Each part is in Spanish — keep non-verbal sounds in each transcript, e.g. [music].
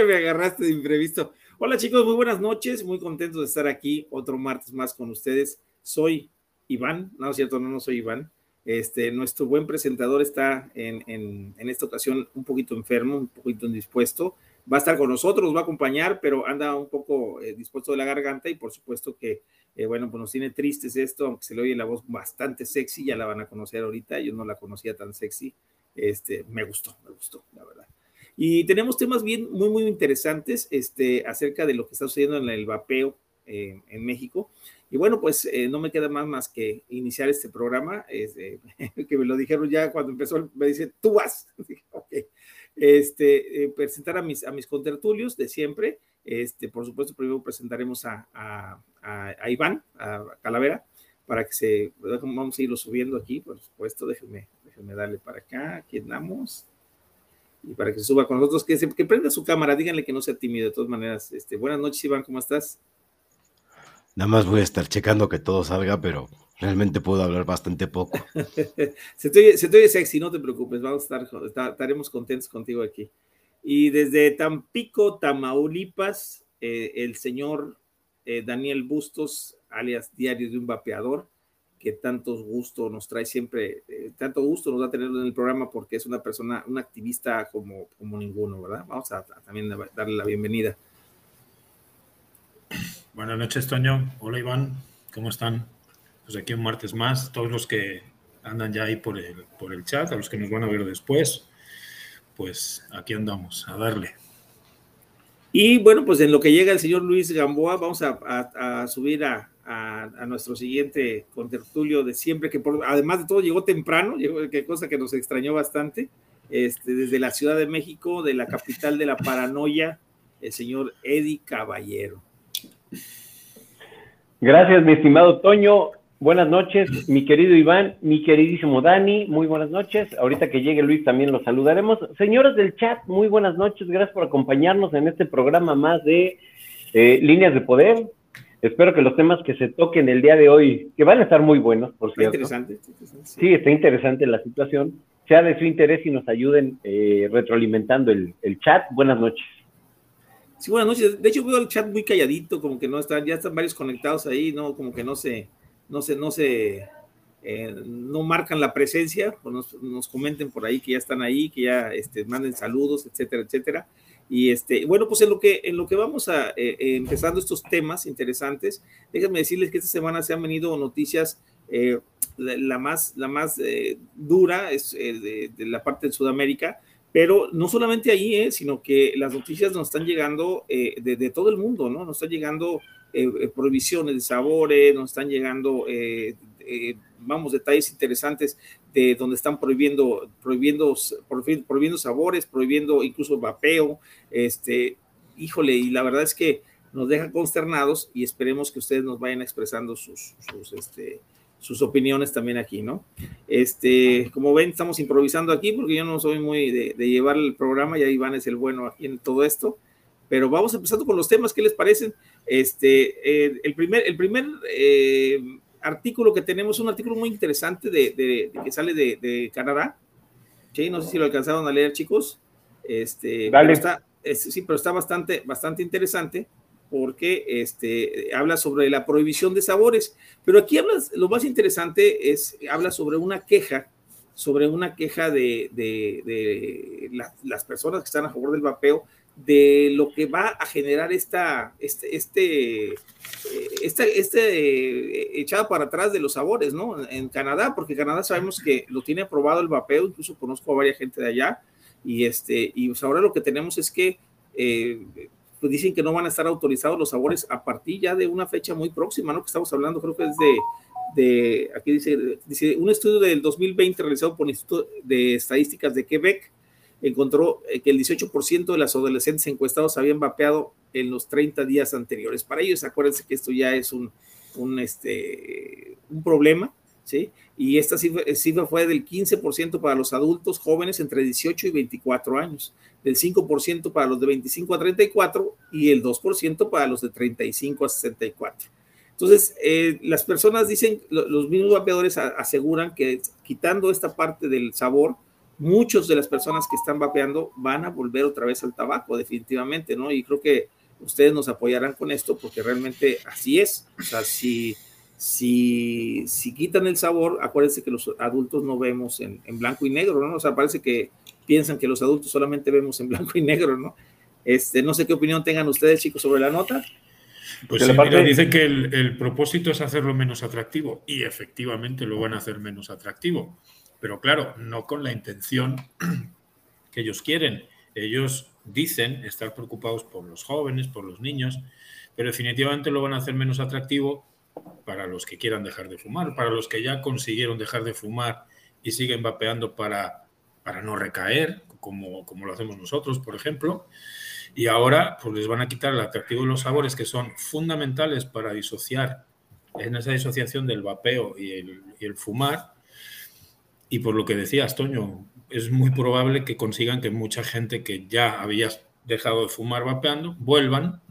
[laughs] Me agarraste de imprevisto. Hola chicos, muy buenas noches, muy contento de estar aquí otro martes más con ustedes. Soy Iván, no es cierto, no, no soy Iván. Este, nuestro buen presentador está en, en, en, esta ocasión un poquito enfermo, un poquito indispuesto. Va a estar con nosotros, va a acompañar, pero anda un poco eh, dispuesto de la garganta y por supuesto que, eh, bueno, pues nos tiene tristes esto, aunque se le oye la voz bastante sexy, ya la van a conocer ahorita, yo no la conocía tan sexy, este, me gustó, me gustó, la verdad. Y tenemos temas bien, muy, muy interesantes este, acerca de lo que está sucediendo en el vapeo eh, en México. Y bueno, pues eh, no me queda más, más que iniciar este programa, este, [laughs] que me lo dijeron ya cuando empezó, me dice, tú vas. [laughs] okay. Este, eh, presentar a mis, a mis contertulios de siempre. Este, por supuesto, primero presentaremos a, a, a Iván, a Calavera, para que se, vamos a irlo subiendo aquí, por supuesto, déjenme, déjenme darle para acá, aquí andamos y para que se suba con nosotros, que, se, que prenda su cámara, díganle que no sea tímido de todas maneras. Este, buenas noches, Iván, ¿cómo estás? Nada más voy a estar checando que todo salga, pero realmente puedo hablar bastante poco. [laughs] se, te oye, se, te oye, sexy, no te preocupes, vamos a estar, estar, estaremos contentos contigo aquí. Y desde Tampico, Tamaulipas, eh, el señor eh, Daniel Bustos, alias Diario de un Vapeador, que tantos gusto nos trae siempre, eh, tanto gusto nos da tenerlo en el programa porque es una persona, un activista como, como ninguno, ¿verdad? Vamos a, a también darle la bienvenida. Buenas noches, Toño. Hola, Iván. ¿Cómo están? Pues aquí un martes más. Todos los que andan ya ahí por el, por el chat, a los que nos van a ver después, pues aquí andamos, a darle. Y bueno, pues en lo que llega el señor Luis Gamboa, vamos a, a, a subir a, a, nuestro siguiente contertulio de siempre, que además de todo llegó temprano, llegó, que cosa que nos extrañó bastante, este, desde la Ciudad de México, de la capital de la paranoia, el señor Eddie Caballero. Gracias, mi estimado Toño. Buenas noches, mi querido Iván, mi queridísimo Dani, muy buenas noches. Ahorita que llegue Luis también los saludaremos. Señores del chat, muy buenas noches. Gracias por acompañarnos en este programa más de eh, Líneas de Poder. Espero que los temas que se toquen el día de hoy, que van a estar muy buenos, por cierto. Interesante, interesante. Sí, está interesante la situación. Sea de su interés y nos ayuden eh, retroalimentando el, el chat. Buenas noches. Sí, buenas noches. De hecho, veo el chat muy calladito, como que no están, ya están varios conectados ahí, ¿no? Como que no se, no se, no se, eh, no marcan la presencia, pues nos, nos, comenten por ahí que ya están ahí, que ya este, manden saludos, etcétera, etcétera. Y este, bueno, pues en lo que, en lo que vamos a eh, empezando estos temas interesantes, déjenme decirles que esta semana se han venido noticias, eh, la más, la más eh, dura es eh, de, la parte de Sudamérica, pero no solamente ahí, eh, sino que las noticias nos están llegando de, de, todo el mundo, ¿no? Nos están llegando prohibiciones de sabores, nos están llegando vamos, detalles interesantes de donde están prohibiendo, prohibiendo, prohibiendo sabores, prohibiendo incluso vapeo, este, híjole, y la verdad es que nos deja consternados y esperemos que ustedes nos vayan expresando sus, este, sus opiniones también aquí, ¿no? Este, como ven, estamos improvisando aquí porque yo no soy muy de, de llevar el programa, ya Iván es el bueno aquí en todo esto, pero vamos empezando con los temas, ¿qué les parecen? Este, eh, el primer, el primer eh, artículo que tenemos, un artículo muy interesante de, de, de que sale de, de, Canadá. ¿sí? No sé si lo alcanzaron a leer, chicos. Este, pero está, es, sí, pero está bastante, bastante interesante porque este, habla sobre la prohibición de sabores. Pero aquí hablas, lo más interesante es, habla sobre una queja, sobre una queja de, de, de la, las personas que están a favor del vapeo, de lo que va a generar esta, este, este, este, este echada para atrás de los sabores, ¿no? En Canadá, porque Canadá sabemos que lo tiene aprobado el vapeo, incluso conozco a varias gente de allá, y este, y pues ahora lo que tenemos es que eh, pues dicen que no van a estar autorizados los sabores a partir ya de una fecha muy próxima, ¿no? Que estamos hablando, creo que es de, de aquí dice, dice, un estudio del 2020 realizado por el Instituto de Estadísticas de Quebec, encontró que el 18% de las adolescentes encuestados habían vapeado en los 30 días anteriores. Para ellos, acuérdense que esto ya es un, un, este, un problema, ¿sí? Y esta cifra, cifra fue del 15% para los adultos jóvenes entre 18 y 24 años, del 5% para los de 25 a 34 y el 2% para los de 35 a 64. Entonces, eh, las personas dicen, los mismos vapeadores aseguran que quitando esta parte del sabor, muchas de las personas que están vapeando van a volver otra vez al tabaco, definitivamente, ¿no? Y creo que ustedes nos apoyarán con esto porque realmente así es. O sea, si, si, si quitan el sabor, acuérdense que los adultos no vemos en, en, blanco y negro, ¿no? O sea, parece que piensan que los adultos solamente vemos en blanco y negro, ¿no? Este, no sé qué opinión tengan ustedes, chicos, sobre la nota. Pues sí, mira, dice que el, el, propósito es hacerlo menos atractivo y efectivamente lo van a hacer menos atractivo, pero claro, no con la intención que ellos quieren. Ellos dicen estar preocupados por los jóvenes, por los niños, pero definitivamente lo van a hacer menos atractivo para los que quieran dejar de fumar, para los que ya consiguieron dejar de fumar y siguen vapeando para, para no recaer, como, como lo hacemos nosotros, por ejemplo. Y ahora pues les van a quitar el atractivo de los sabores que son fundamentales para disociar en esa disociación del vapeo y el, y el fumar. Y por lo que decías, Toño, es muy probable que consigan que mucha gente que ya había dejado de fumar vapeando vuelvan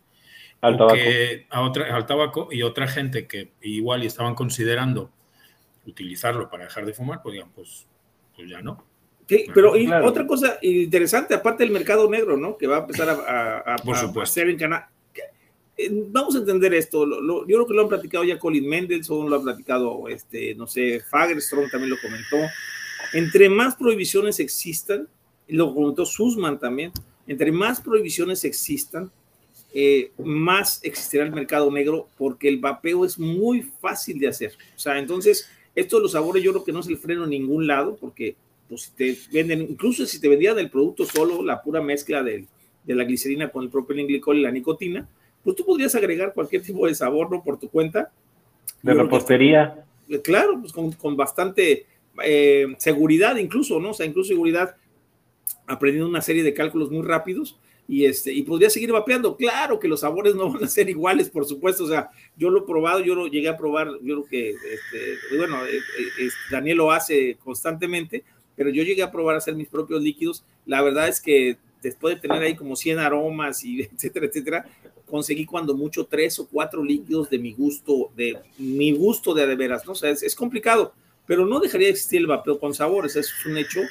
al tabaco. Que, a otra, al tabaco y otra gente que igual y estaban considerando utilizarlo para dejar de fumar, pues digan, pues, pues ya no. Sí, pero y claro. otra cosa interesante, aparte del mercado negro, ¿no? Que va a empezar a, a, a, Por supuesto. a hacer en Canadá. Vamos a entender esto. Lo, lo, yo creo que lo han platicado ya Colin Mendelssohn, lo ha platicado, este, no sé, Fagerström también lo comentó. Entre más prohibiciones existan, lo comentó Sussman también, entre más prohibiciones existan, eh, más existirá el mercado negro porque el vapeo es muy fácil de hacer. O sea, entonces, esto de los sabores yo creo que no es el freno en ningún lado porque pues si te venden, incluso si te vendían el producto solo, la pura mezcla de, de la glicerina con el propilenglicol y la nicotina, pues tú podrías agregar cualquier tipo de sabor, ¿no? Por tu cuenta. De repostería. Que, claro, pues con, con bastante eh, seguridad incluso, ¿no? O sea, incluso seguridad, aprendiendo una serie de cálculos muy rápidos y, este, y podría seguir vapeando. Claro que los sabores no van a ser iguales, por supuesto. O sea, yo lo he probado, yo lo llegué a probar, yo creo que, este, bueno, eh, eh, Daniel lo hace constantemente, pero yo llegué a probar a hacer mis propios líquidos. La verdad es que después de tener ahí como 100 aromas y [laughs] etcétera, etcétera, conseguí cuando mucho tres o cuatro líquidos de mi gusto, de mi gusto de de veras, ¿no? O sea, es, complicado, pero no dejaría de existir el vapeo con sabores, eso es un hecho,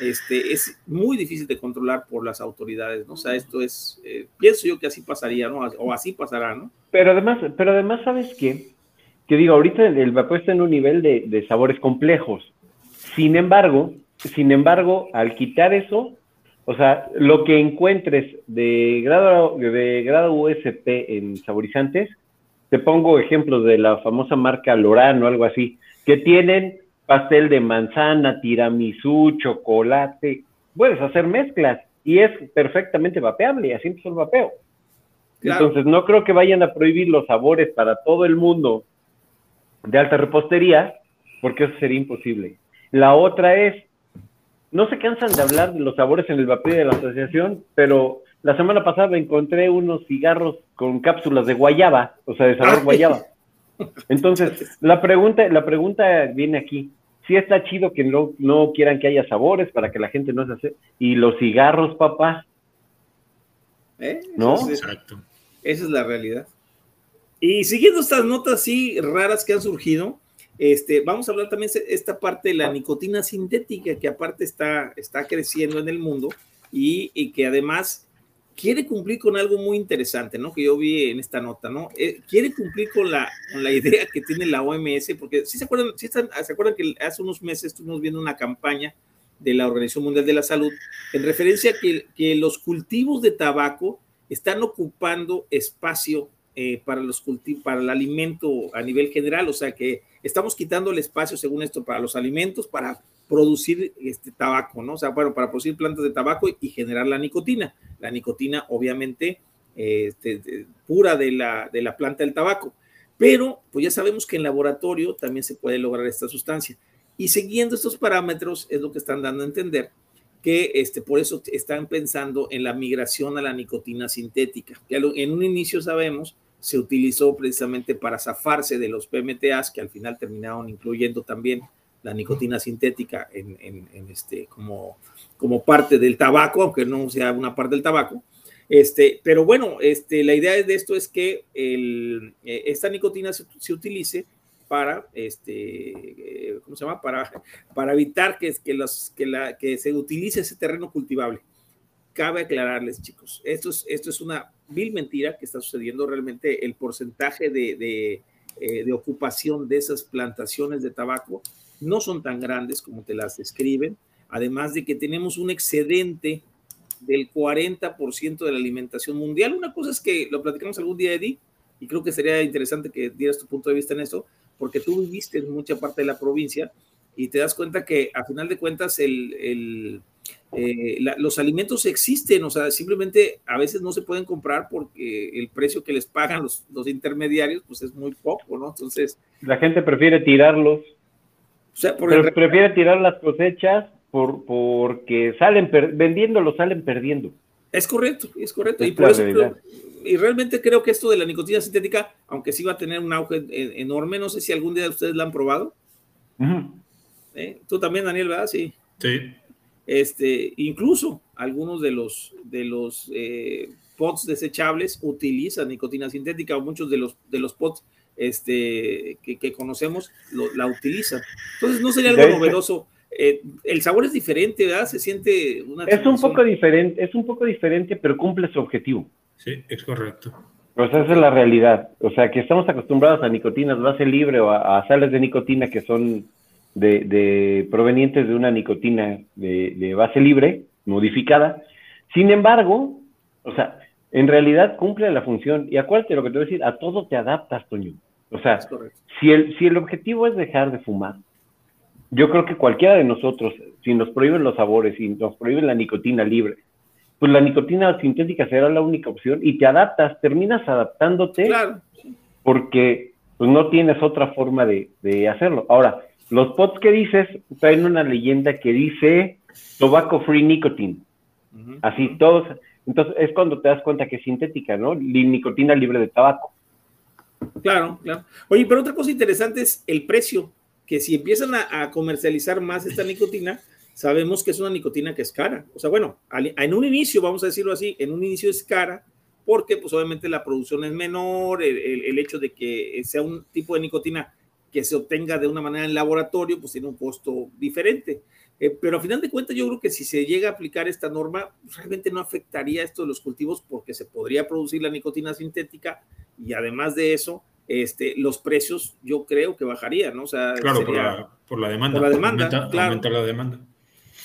este, es muy difícil de controlar por las autoridades, ¿no? O sea, esto es, eh, pienso yo que así pasaría, ¿no? O así pasará, ¿no? Pero además, pero además, ¿sabes qué? Que digo, ahorita el vapeo está en un nivel de, de sabores complejos. Sin embargo, sin embargo, al quitar eso, o sea, lo que encuentres de grado, de grado USP en saborizantes, te pongo ejemplos de la famosa marca Lorano o algo así, que tienen pastel de manzana, tiramisú, chocolate, puedes hacer mezclas y es perfectamente vapeable, así empezó el vapeo. Claro. Entonces, no creo que vayan a prohibir los sabores para todo el mundo de alta repostería, porque eso sería imposible. La otra es, no se cansan de hablar de los sabores en el vapeo de la asociación, pero la semana pasada encontré unos cigarros con cápsulas de guayaba, o sea, de sabor guayaba. Entonces, [laughs] la pregunta, la pregunta viene aquí. Sí está chido que no, no quieran que haya sabores para que la gente no se hace. Y los cigarros, papá. ¿Eh? ¿No? Esa es, Exacto. Esa es la realidad. Y siguiendo estas notas así raras que han surgido, este, vamos a hablar también de esta parte de la nicotina sintética, que aparte está, está creciendo en el mundo y, y que además quiere cumplir con algo muy interesante, ¿no? Que yo vi en esta nota, ¿no? Eh, quiere cumplir con la, con la idea que tiene la OMS, porque si ¿sí se acuerdan, si están, se acuerdan que hace unos meses estuvimos viendo una campaña de la Organización Mundial de la Salud en referencia a que, que los cultivos de tabaco están ocupando espacio eh, para los cultivos, para el alimento a nivel general, o sea que estamos quitando el espacio, según esto, para los alimentos, para producir este tabaco, ¿no? O sea, bueno, para producir plantas de tabaco y generar la nicotina. La nicotina, obviamente, este, pura de la, de la planta del tabaco. Pero, pues ya sabemos que en laboratorio también se puede lograr esta sustancia. Y siguiendo estos parámetros es lo que están dando a entender que este, por eso están pensando en la migración a la nicotina sintética. Ya en un inicio sabemos se utilizó precisamente para zafarse de los PMTAs que al final terminaron incluyendo también la nicotina sintética en, en, este, como, como parte del tabaco, aunque no sea una parte del tabaco. Este, pero bueno, este, la idea de esto es que el, esta nicotina se, se utilice para, este, eh, ¿cómo se llama? Para, para evitar que, que, los, que, la, que se utilice ese terreno cultivable. Cabe aclararles, chicos, esto es, esto es una vil mentira que está sucediendo realmente. El porcentaje de, eh, de ocupación de esas plantaciones de tabaco no son tan grandes como te las describen, además de que tenemos un excedente del 40% de la alimentación mundial. Una cosa es que lo platicamos algún día, Eddie, y creo que sería interesante que dieras tu punto de vista en esto, porque tú viviste en mucha parte de la provincia y te das cuenta que a final de cuentas el, eh, la, los alimentos existen, o sea, simplemente a veces no se pueden comprar porque el precio que les pagan los, los intermediarios pues es muy poco, ¿no? Entonces... La gente prefiere tirarlos. O sea, por el... prefiere tirar las cosechas por, porque salen, vendiéndolo salen perdiendo. Es correcto, es correcto. Es y, por eso y realmente creo que esto de la nicotina sintética, aunque sí va a tener un auge enorme, no sé si algún día ustedes la han probado. Uh -huh. ¿Eh? Tú también, Daniel, ¿verdad? Sí. Sí. Este, incluso algunos de los, de los eh, pots desechables utilizan nicotina sintética o muchos de los, de los pots este, que, que conocemos lo, la utilizan. Entonces no sería algo novedoso eh, el sabor es diferente, ¿verdad? Se siente una... Es un poco diferente, es un poco diferente, pero cumple su objetivo. Sí, es correcto. Pues esa es la realidad. O sea, que estamos acostumbrados a nicotinas base libre o a, a sales de nicotina que son de, de provenientes de una nicotina de, de, base libre, modificada. Sin embargo, o sea, en realidad cumple la función. Y acuérdate lo que te voy a decir, a todo te adaptas, Toño. O sea, si el, si el objetivo es dejar de fumar, yo creo que cualquiera de nosotros, si nos prohíben los sabores, si nos prohíben la nicotina libre, pues la nicotina sintética será la única opción y te adaptas, terminas adaptándote claro. porque pues no tienes otra forma de, de, hacerlo. Ahora, los pots que dices traen una leyenda que dice tobacco free nicotine. Uh -huh. Así todos, entonces es cuando te das cuenta que es sintética, ¿no? Nicotina libre de tabaco. Claro, claro. Oye, pero otra cosa interesante es el precio que si empiezan a, a, comercializar más esta nicotina, sabemos que es una nicotina que es cara. O sea, bueno, al, en un inicio, vamos a decirlo así, en un inicio es cara porque pues obviamente la producción es menor, el, el, el hecho de que sea un tipo de nicotina que se obtenga de una manera en laboratorio, pues tiene un costo diferente. Eh, pero a final de cuentas, yo creo que si se llega a aplicar esta norma, pues, realmente no afectaría esto de los cultivos porque se podría producir la nicotina sintética y además de eso, este, los precios yo creo que bajarían, ¿no? O sea, claro, sería, por, la, por, la, demanda. Por la demanda, aumenta, claro. Aumentar la demanda.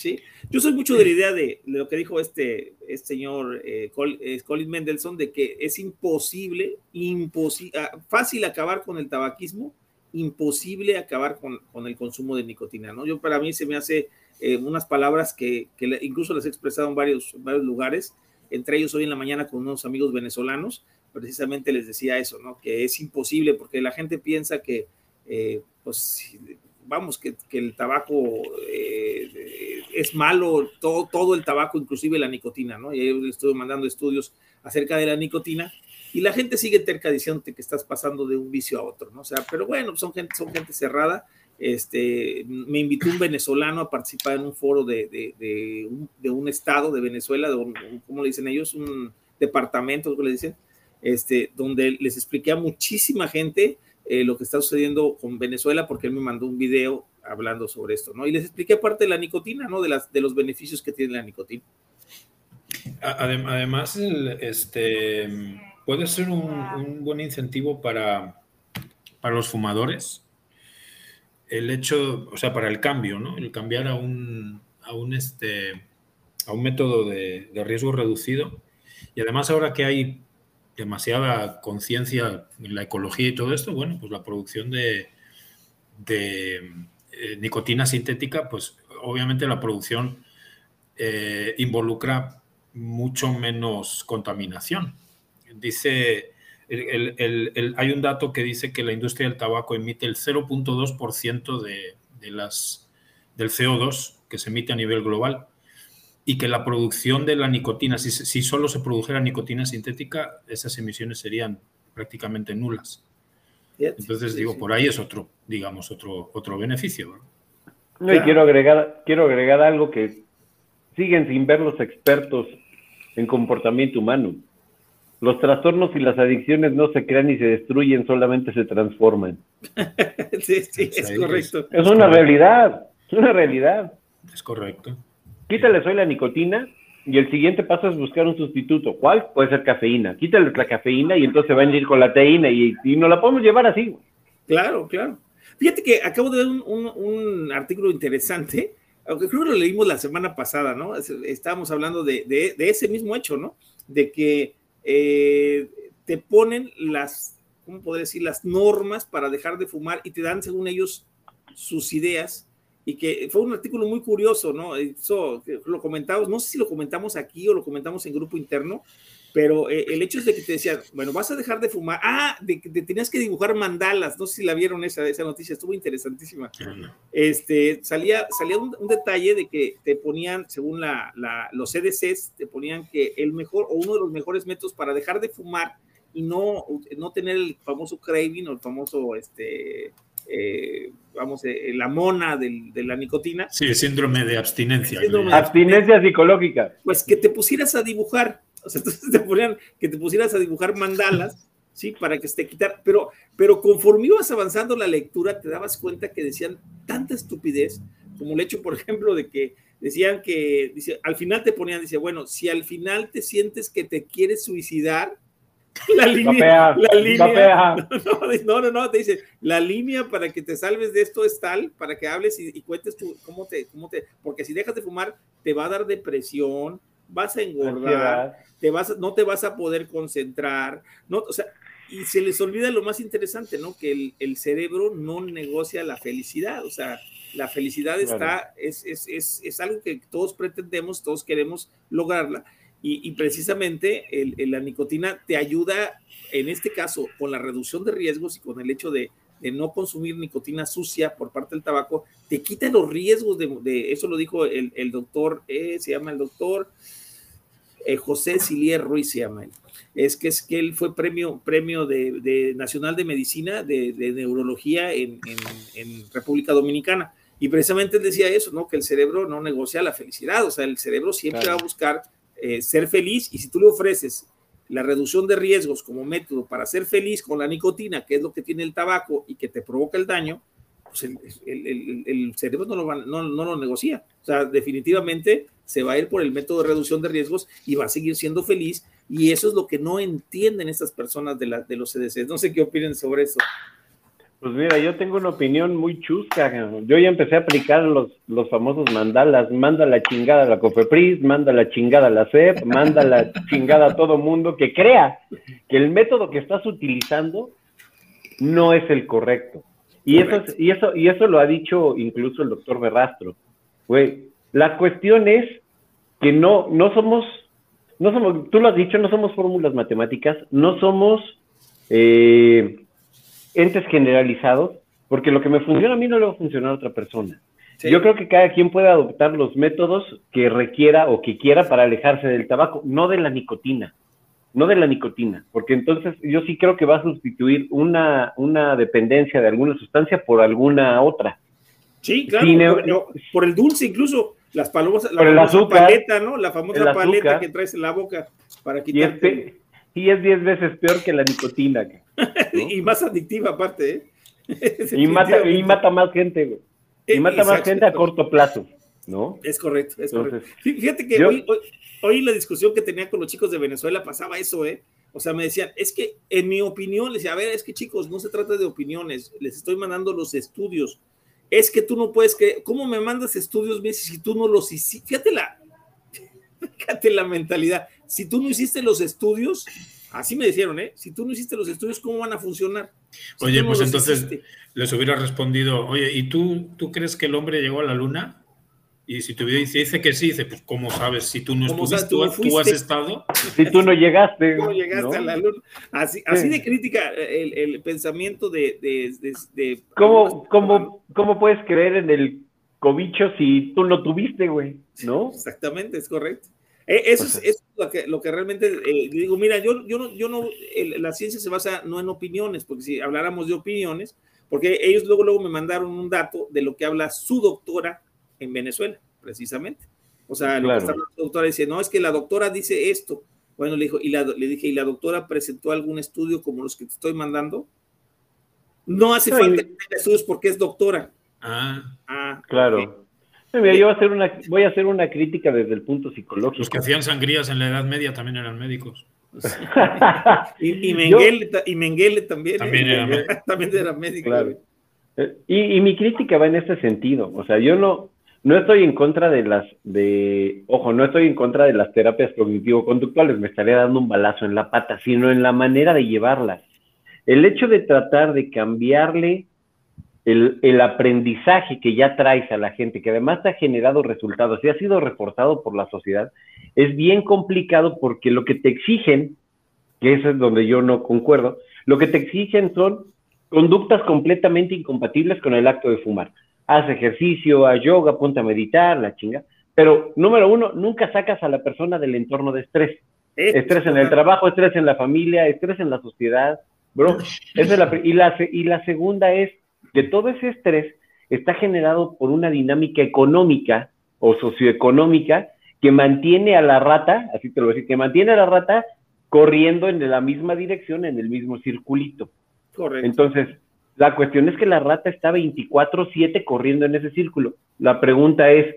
Sí, yo soy mucho de la idea de, de lo que dijo este, este señor eh, Col, eh, Colin Mendelssohn, de que es imposible, imposi ah, fácil acabar con el tabaquismo, imposible acabar con, con, el consumo de nicotina, ¿no? Yo para mí se me hace eh, unas palabras que, que, incluso las he expresado en varios, varios lugares, entre ellos hoy en la mañana con unos amigos venezolanos, precisamente les decía eso, ¿no? Que es imposible porque la gente piensa que, eh, pues, vamos, que, que el tabaco eh, es malo, todo, todo el tabaco, inclusive la nicotina, ¿no? Y yo estuve mandando estudios acerca de la nicotina y la gente sigue terca diciéndote que estás pasando de un vicio a otro, ¿no? O sea, pero bueno, son gente, son gente cerrada. Este, me invitó un venezolano a participar en un foro de, de, un, de un, estado de Venezuela, de un, ¿cómo le dicen ellos? Un departamento, ¿cómo le dicen? Este, donde les expliqué a muchísima gente eh, lo que está sucediendo con Venezuela, porque él me mandó un video hablando sobre esto, ¿no? Y les expliqué aparte de la nicotina, ¿no? De, las, de los beneficios que tiene la nicotina. Además, este, puede ser un, un, buen incentivo para, para los fumadores. El hecho, o sea, para el cambio, ¿no? El cambiar a un, a un, este, a un método de, de riesgo reducido. Y además ahora que hay demasiada conciencia en la ecología y todo esto, bueno, pues la producción de, de eh, nicotina sintética, pues obviamente la producción eh, involucra mucho menos contaminación. Dice, el, el, el, hay un dato que dice que la industria del tabaco emite el 0.2% de, de las, del CO2 que se emite a nivel global y que la producción de la nicotina, si, si, solo se produjera nicotina sintética, esas emisiones serían prácticamente nulas. Entonces, sí, digo, sí. por ahí es otro, digamos, otro, otro beneficio. ¿no? No, y quiero agregar, quiero agregar algo que siguen sin ver los expertos en comportamiento humano. Los trastornos y las adicciones no se crean ni se destruyen, solamente se transforman. [laughs] sí, sí, es correcto. Es una realidad, es una realidad. Es correcto. Quítales hoy la nicotina y el siguiente paso es buscar un sustituto. ¿Cuál? Puede ser cafeína. Quítales la cafeína y entonces van a ir con la teína y, y nos la podemos llevar así. Claro, claro. Fíjate que acabo de ver un, artículo interesante, aunque creo que lo leímos la semana pasada, ¿no? Estábamos hablando de, ese mismo hecho, ¿no? De que eh, te ponen las, ¿cómo podría decir? Las normas para dejar de fumar y te dan, según ellos, sus ideas. Y que fue un artículo muy curioso, ¿no? Eso lo comentamos, no sé si lo comentamos aquí o lo comentamos en grupo interno, pero eh, el hecho es de que te decían, bueno, vas a dejar de fumar. Ah, de que te tenías que dibujar mandalas. No sé si la vieron esa, esa noticia, estuvo interesantísima. Este, salía salía un, detalle de que te ponían, según la, los CDCs, te ponían que el mejor o uno de los mejores métodos para dejar de fumar y no, no tener el famoso craving o el famoso, este, eh, vamos, eh, la mona de la nicotina. Sí, el síndrome de abstinencia. abstinencia psicológica. Pues que te pusieras a dibujar [laughs] o sea, entonces te ponían que te pusieras a dibujar mandalas, ¿sí? Para que se te quitara. Pero, pero conforme ibas avanzando la lectura, te dabas cuenta que decían tanta estupidez, como el hecho, por ejemplo, de que decían que, dice, al final te ponían, dice, bueno, si al final te sientes que te quieres suicidar, [laughs] la línea, la línea, [laughs] no, no, no, te dice, la línea para que te salves de esto es tal, para que hables y, y cuentes tú cómo te, cómo te, porque si dejas de fumar, te va a dar depresión, vas a engordar, te vas, no te vas a poder concentrar, no, o sea, y se les olvida lo más interesante, ¿no? Que el, cerebro no negocia la felicidad, o sea, la felicidad está, es, es, es, es, algo que todos pretendemos, todos queremos lograrla, y, precisamente la nicotina te ayuda, en este caso, con la reducción de riesgos y con el hecho de, no consumir nicotina sucia por parte del tabaco, te quita los riesgos de, eso lo dijo el, doctor, eh, se llama el doctor eh, José Silier Ruiz se llama él. Es que es que él fue premio, premio de, Nacional de Medicina de, Neurología en, República Dominicana. Y precisamente él decía eso, ¿no? Que el cerebro no negocia la felicidad, o sea, el cerebro siempre va a buscar eh, ser feliz y si tú le ofreces la reducción de riesgos como método para ser feliz con la nicotina, que es lo que tiene el tabaco y que te provoca el daño, pues el, cerebro no lo, no, no lo negocia. O sea, definitivamente se va a ir por el método de reducción de riesgos y va a seguir siendo feliz. Y eso es lo que no entienden estas personas de, la, de los CDCs. No sé qué opinen sobre eso. Pues mira, yo tengo una opinión muy chusca. Yo ya empecé a aplicar los, los famosos mandalas. Manda la chingada a la COFEPRIS, manda la chingada a la CEP, manda la chingada a todo mundo que crea que el método que estás utilizando no es el correcto. Y eso, y, eso, y eso lo ha dicho incluso el doctor Berrastro. Güey, la cuestión es que no, no somos, no somos, tú lo has dicho, no somos fórmulas matemáticas, no somos eh, entes generalizados, porque lo que me funciona a mí no le va a funcionar a otra persona. Yo creo que cada quien puede adoptar los métodos que requiera o que quiera para alejarse del tabaco, no de la nicotina, no de la nicotina, porque entonces yo sí creo que va a sustituir una, una dependencia de alguna sustancia por alguna otra. Sí, claro, por el dulce incluso. Las palomas, la famosa paleta, ¿no? La famosa paleta que traes en la boca para quitarte. Y es, diez veces peor que la nicotina. [laughs] y más adictiva aparte, ¿eh? [laughs] y, mata, y mata más gente, güey. Y mata más gente a corto plazo, ¿no? Es correcto, es correcto. Fíjate que hoy, hoy, la discusión que tenía con los chicos de Venezuela pasaba eso, ¿eh? O sea, me decían, es que en mi opinión, les decía, a ver, es que chicos, no se trata de opiniones, les estoy mandando los estudios es que tú no puedes que, ¿cómo me mandas estudios si tú no los hiciste? Fíjate la, fíjate la mentalidad. Si tú no hiciste los estudios, así me dijeron, ¿eh? Si tú no hiciste los estudios, ¿cómo van a funcionar? oye, pues entonces les hubiera respondido, oye, ¿y tú, tú crees que el hombre llegó a la luna? Y si te dice que sí, dice, pues ¿cómo sabes? Si tú no estuviste, tú, has estado. Si tú no llegaste. No llegaste a la luna. Así, así de crítica el, el pensamiento de... de, de, ¿Cómo, cómo, ¿Cómo puedes creer en el cobicho si tú no tuviste, güey? ¿No? Exactamente, es correcto. E, eso, es, eso es, lo que, lo que realmente eh, digo, mira, yo, yo no, yo no la ciencia se basa no en opiniones, porque si habláramos de opiniones, porque ellos luego, luego me mandaron un dato de lo que habla su doctora en Venezuela, precisamente. O sea, la doctora dice, no, es que la doctora dice esto. Bueno, le, dijo, y le dije, ¿y la doctora presentó algún estudio como los que te estoy mandando? No hace falta que tenga estudios porque es doctora. Ah, ah claro. yo voy a, hacer una, voy a hacer una crítica desde el punto psicológico. Los que hacían sangrías en la Edad Media también eran médicos. y, y, Mengele, y, también, también, era, [laughs] también era médico. Claro. Eh, y, y, mi crítica va en este sentido. O sea, yo no, no estoy en contra de las, de, ojo, no estoy en contra de las terapias cognitivo-conductuales, me estaría dando un balazo en la pata, sino en la manera de llevarlas. El hecho de tratar de cambiarle el, el aprendizaje que ya traes a la gente, que además ha generado resultados y ha sido reforzado por la sociedad, es bien complicado porque lo que te exigen, que eso es donde yo no concuerdo, lo que te exigen son conductas completamente incompatibles con el acto de fumar haz ejercicio, haz yoga, ponte a meditar, la chinga. Pero número uno, nunca sacas a la persona del entorno de estrés. estrés en el trabajo, estrés en la familia, estrés en la sociedad, bro. [laughs] es la, y, la, y la segunda es que todo ese estrés está generado por una dinámica económica o socioeconómica que mantiene a la rata, así te lo voy a decir, que mantiene a la rata corriendo en la misma dirección, en el mismo circulito. Correcto. Entonces, la cuestión es que la rata está 24/7 corriendo en ese círculo. La pregunta es,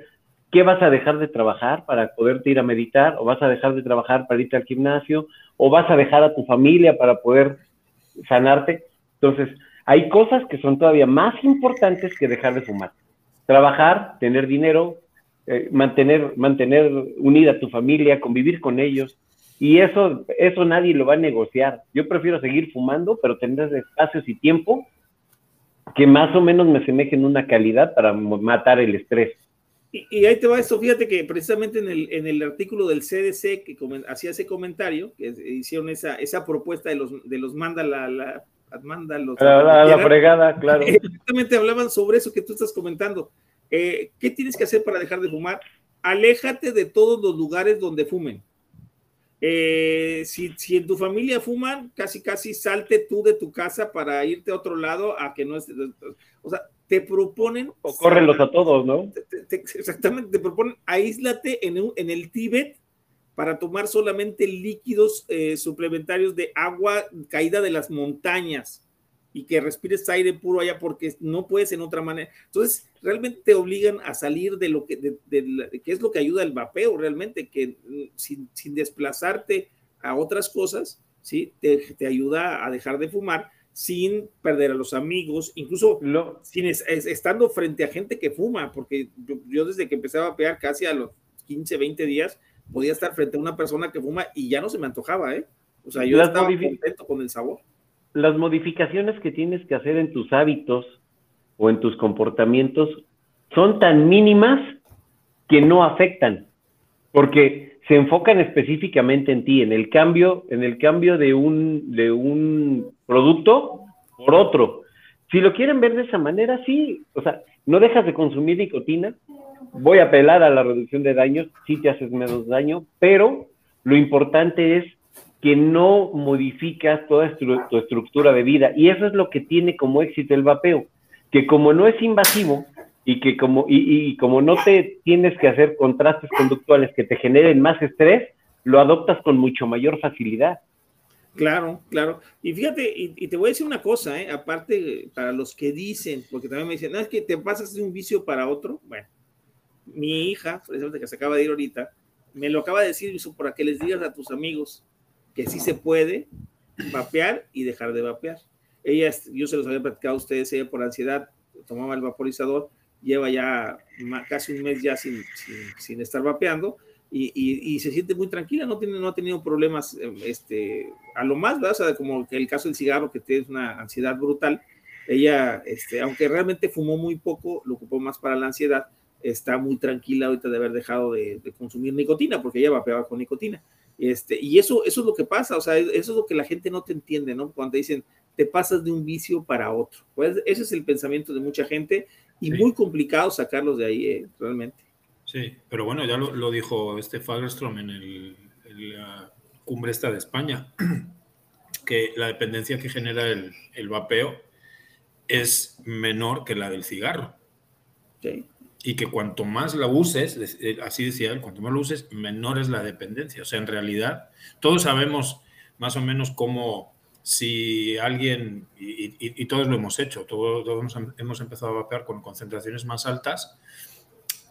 ¿qué vas a dejar de trabajar para poderte ir a meditar? ¿O vas a dejar de trabajar para irte al gimnasio? ¿O vas a dejar a tu familia para poder sanarte? Entonces, hay cosas que son todavía más importantes que dejar de fumar. Trabajar, tener dinero, eh, mantener, mantener unida a tu familia, convivir con ellos. Y eso, eso nadie lo va a negociar. Yo prefiero seguir fumando, pero tener espacios y tiempo que más o menos me semejen una calidad para matar el estrés. Y, ahí te va esto, fíjate que precisamente en el, en el artículo del CDC que hacía ese comentario, que hicieron esa, esa propuesta de los, de los manda la, la, manda los, la, fregada, claro. [laughs] Exactamente hablaban sobre eso que tú estás comentando. Eh, ¿Qué tienes que hacer para dejar de fumar? Aléjate de todos los lugares donde fumen. Eh, si, si, en tu familia fuman, casi casi salte tú de tu casa para irte a otro lado a que no estés. O sea, te proponen. O córrenlos a todos, ¿no? exactamente, te proponen aíslate en, en el Tíbet para tomar solamente líquidos eh, suplementarios de agua caída de las montañas y que respires aire puro allá porque no puedes en otra manera. Entonces, realmente te obligan a salir de lo que, de, que es lo que ayuda el vapeo realmente, que mm, sin, sin desplazarte a otras cosas, ¿sí? Te, te, ayuda a dejar de fumar sin perder a los amigos, incluso sin estando frente a gente que fuma, porque yo, desde que empecé a vapear casi a los 15, 20 días, podía estar frente a una persona que fuma y ya no se me antojaba, ¿eh? O sea, yo estaba contento con el sabor las modificaciones que tienes que hacer en tus hábitos o en tus comportamientos son tan mínimas que no afectan, porque se enfocan específicamente en ti, en el cambio, en el cambio de un, de un producto por otro. Si lo quieren ver de esa manera, sí, o sea, no dejas de consumir nicotina, voy a apelar a la reducción de daños, sí te haces menos daño, pero lo importante es que no modificas toda tu estructura de vida. Y eso es lo que tiene como éxito el vapeo, que como no es invasivo y que como, y, como no te tienes que hacer contrastes conductuales que te generen más estrés, lo adoptas con mucho mayor facilidad. Claro, claro. Y fíjate, y, te voy a decir una cosa, ¿eh? aparte para los que dicen, porque también me dicen, no, es que te pasas de un vicio para otro. Bueno, mi hija, precisamente que se acaba de ir ahorita, me lo acaba de decir, eso para que les digas a tus amigos, que sí se puede vapear y dejar de vapear. Ella, yo se los había platicado a ustedes, ella por ansiedad tomaba el vaporizador, lleva ya casi un mes ya sin, sin, estar vapeando y, y, se siente muy tranquila, no, tiene, no ha tenido problemas em, este, a lo más, ¿verdad? O como el caso del cigarro, que tiene una ansiedad brutal. Ella, este, aunque realmente fumó muy poco, lo ocupó más para la ansiedad, está muy tranquila ahorita de haber dejado de, de consumir nicotina, porque ella vapeaba con nicotina. Este, y eso, eso es lo que pasa, o sea, eso es lo que la gente no te entiende, ¿no? Cuando dicen, te pasas de un vicio para otro. Pues ese es el pensamiento de mucha gente y muy complicado sacarlos de ahí, ¿eh? realmente. Sí, pero bueno, ya lo, dijo este Fagerstrom en, el, la cumbre esta de España, [clears throat] que la dependencia que genera el, el vapeo es menor que la del cigarro. Sí. Y que cuanto más la uses, eh, así decía él, cuanto más lo uses, menor es la dependencia. O sea, en realidad, todos sabemos más o menos cómo si alguien, y, todos lo hemos hecho, todos, hemos empezado a vapear con concentraciones más altas,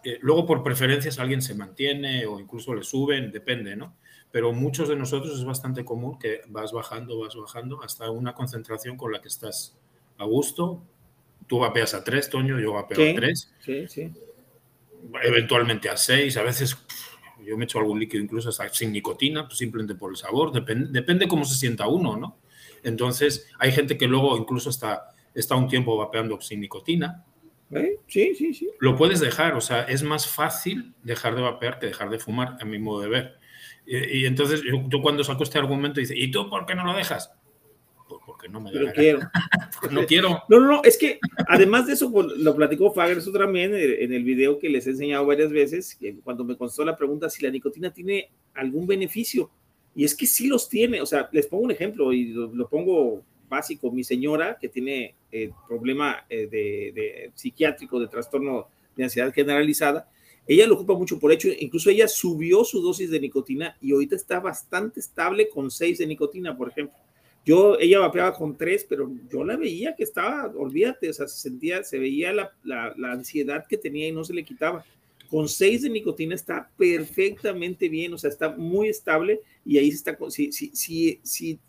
eh, luego por preferencias alguien se mantiene o incluso le suben, depende, ¿no? Pero muchos de nosotros es bastante común que vas bajando, vas bajando hasta una concentración con la que estás a gusto. Tú vapeas a 3, Toño, yo vapeo a 3. Sí, sí eventualmente a 6, a veces yo me echo algún líquido incluso hasta sin nicotina, pues simplemente por el sabor, depende, depende cómo se sienta uno, ¿no? Entonces, hay gente que luego incluso está, está un tiempo vapeando sin nicotina. ¿Eh? Sí, sí, sí. Lo puedes dejar, o sea, es más fácil dejar de vapear que dejar de fumar, a mi modo de ver. Y, entonces, yo, cuando saco este argumento, dice, ¿y tú por qué no lo dejas? Porque no me da quiero. [laughs] no quiero. No, no, no, es que además de eso, lo platicó Fager también en el video que les he enseñado varias veces, cuando me constó la pregunta si la nicotina tiene algún beneficio. Y es que sí los tiene. O sea, les pongo un ejemplo y lo, pongo básico. Mi señora, que tiene eh, problema eh, de, psiquiátrico, de trastorno de ansiedad generalizada, ella lo ocupa mucho por hecho, incluso ella subió su dosis de nicotina y ahorita está bastante estable con 6 de nicotina, por ejemplo. Yo, ella vapeaba con tres, pero yo la veía que estaba, olvídate, o sea, se sentía, se veía la, la, ansiedad que tenía y no se le quitaba. Con seis de nicotina está perfectamente bien, o sea, está muy estable y ahí está, si, si, si, si,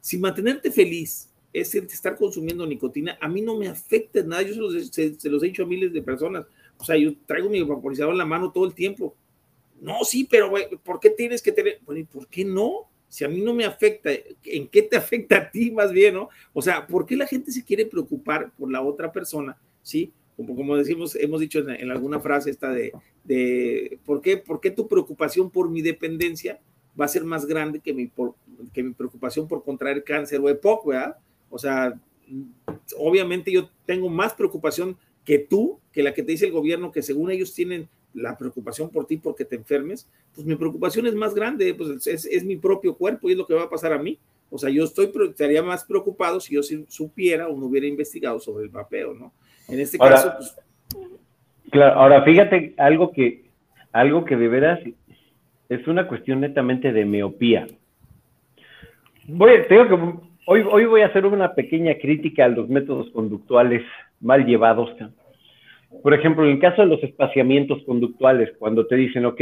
si mantenerte feliz es estar consumiendo nicotina, a mí no me afecta nada, yo se los, he dicho a miles de personas, o sea, yo traigo mi vaporizador en la mano todo el tiempo. No, sí, pero ¿por qué tienes que tener? Bueno, ¿y por qué no? Si a mí no me afecta, ¿en qué te [laughs] afecta a ti más bien, no? O sea, ¿por qué la gente se quiere preocupar por la otra persona? ¿Sí? Como, decimos, hemos dicho en, alguna frase esta de, ¿por, qué, ¿por qué tu preocupación por mi dependencia va a ser más grande que mi, que mi preocupación por contraer cáncer o EPOC, ¿verdad? O sea, obviamente yo tengo más preocupación que tú, que la que te dice el gobierno, que según ellos tienen la preocupación por ti porque te enfermes, pues mi preocupación es más grande, pues es, mi propio cuerpo y es lo que va a pasar a mí. O sea, yo estoy, estaría más preocupado si yo supiera o no hubiera investigado sobre el vapeo, ¿no? En este caso, pues... Claro, ahora fíjate algo que, algo que de veras es una cuestión netamente de miopía. Voy, que, hoy, hoy voy a hacer una pequeña crítica a los métodos conductuales mal llevados por ejemplo, en el caso de los espaciamientos conductuales, cuando te dicen, ok,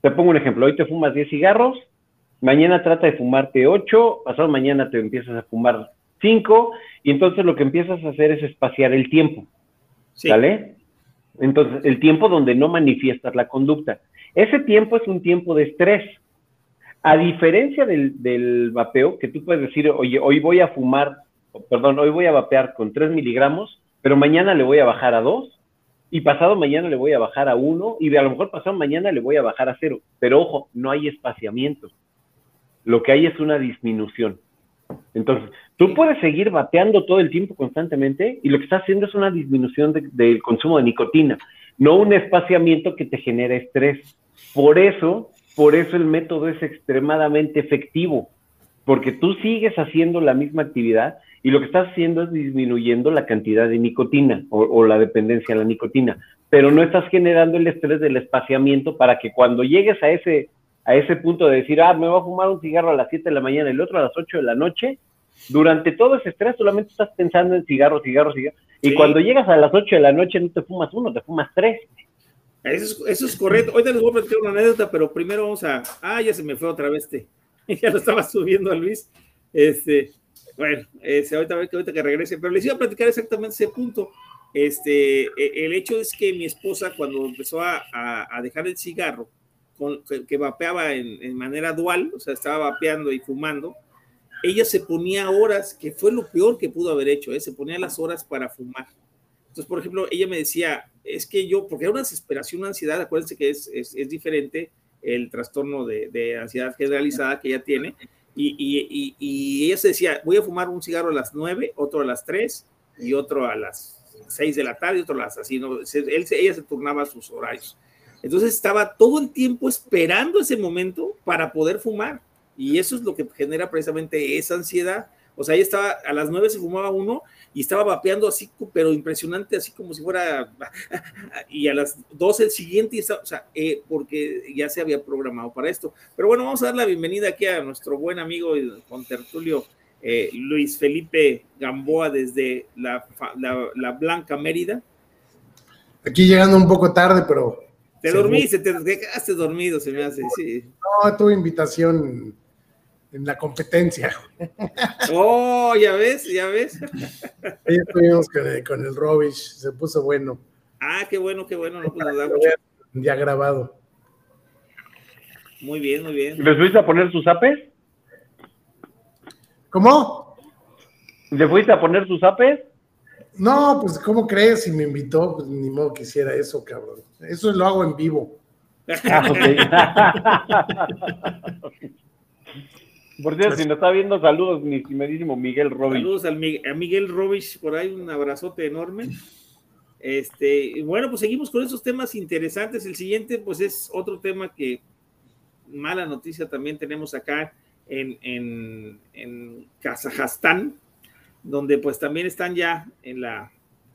te pongo un ejemplo, hoy te fumas 10 cigarros, mañana trata de fumarte 8, pasado mañana te empiezas a fumar 5, y entonces lo que empiezas a hacer es espaciar el tiempo. ¿Sale? Entonces, el tiempo donde no manifiestas la conducta. Ese tiempo es un tiempo de estrés. A diferencia del, del vapeo, que tú puedes decir, oye, hoy voy a fumar, perdón, hoy voy a vapear con 3 miligramos, pero mañana le voy a bajar a 2 y pasado mañana le voy a bajar a 1 y de a lo mejor pasado mañana le voy a bajar a 0. Pero ojo, no hay espaciamiento. Lo que hay es una disminución. Entonces, tú puedes seguir bateando todo el tiempo constantemente y lo que estás haciendo es una disminución del consumo de nicotina, no un espaciamiento que te genera estrés. Por eso, por eso el método es extremadamente efectivo, porque tú sigues haciendo la misma actividad y lo que estás haciendo es disminuyendo la cantidad de nicotina o, la dependencia a la nicotina, pero no estás generando el estrés del espaciamiento para que cuando llegues a ese, a ese punto de decir, ah, me voy a fumar un cigarro a las 7 de la mañana y el otro a las 8 de la noche, durante todo ese estrés solamente estás pensando en cigarro, cigarro, cigarro. Y cuando llegas a las 8 de la noche no te fumas uno, te fumas tres. Eso es, eso es correcto. Ahorita les voy a platicar una anécdota, pero primero vamos a. Ah, ya se me fue otra vez este. [laughs] ya lo estaba subiendo a Luis. Este, bueno, este, ahorita, ahorita que regrese, pero les iba a platicar exactamente ese punto. Este, e, el hecho es que mi esposa, cuando empezó a, a, dejar el cigarro, con, que, vapeaba en, en, manera dual, o sea, estaba vapeando y fumando, ella se ponía horas, que fue lo peor que pudo haber hecho, ¿eh? se ponía las horas para fumar. Entonces, por ejemplo, ella me decía, es que yo, porque era una desesperación, una ansiedad, acuérdense que es, es, es diferente el trastorno de, de, ansiedad generalizada que ella tiene, y, ella se decía, voy a fumar un cigarro a las 9, otro a las 3 y otro a las 6 de la tarde y otro a las así, ¿no? Él, ella se turnaba sus horarios. Entonces estaba todo el tiempo esperando ese momento para poder fumar. Y eso es lo que genera precisamente esa ansiedad. O sea, ahí estaba, a las nueve se fumaba uno y estaba vapeando así, pero impresionante, así como si fuera, y a las dos el siguiente, o sea, eh, porque ya se había programado para esto. Pero bueno, vamos a dar la bienvenida aquí a nuestro buen amigo Juan Tertulio eh, Luis Felipe Gamboa desde la, la, Blanca Mérida. Aquí llegando un poco tarde, pero... Te dormiste, te quedaste dormido, se me hace, sí. No, tuve invitación en la competencia. Oh, ya ves, ya ves. Ahí estuvimos con, el Robish, se puso bueno. Ah, qué bueno, qué bueno, no Ya grabado. Muy bien, muy bien. ¿Les fuiste a poner sus apes? ¿Cómo? ¿Le fuiste a poner sus apes? No, pues, ¿cómo crees? Si me invitó, pues ni modo que hiciera eso, cabrón. Eso lo hago en vivo. Ah, [laughs] [laughs] por cierto, si nos está viendo, saludos, mi estimadísimo Miguel Robich. Saludos a Miguel Robich, por ahí un abrazote enorme. Este, bueno, pues seguimos con esos temas interesantes. El siguiente, pues es otro tema que mala noticia también tenemos acá en, en, Kazajstán, donde pues también están ya en la,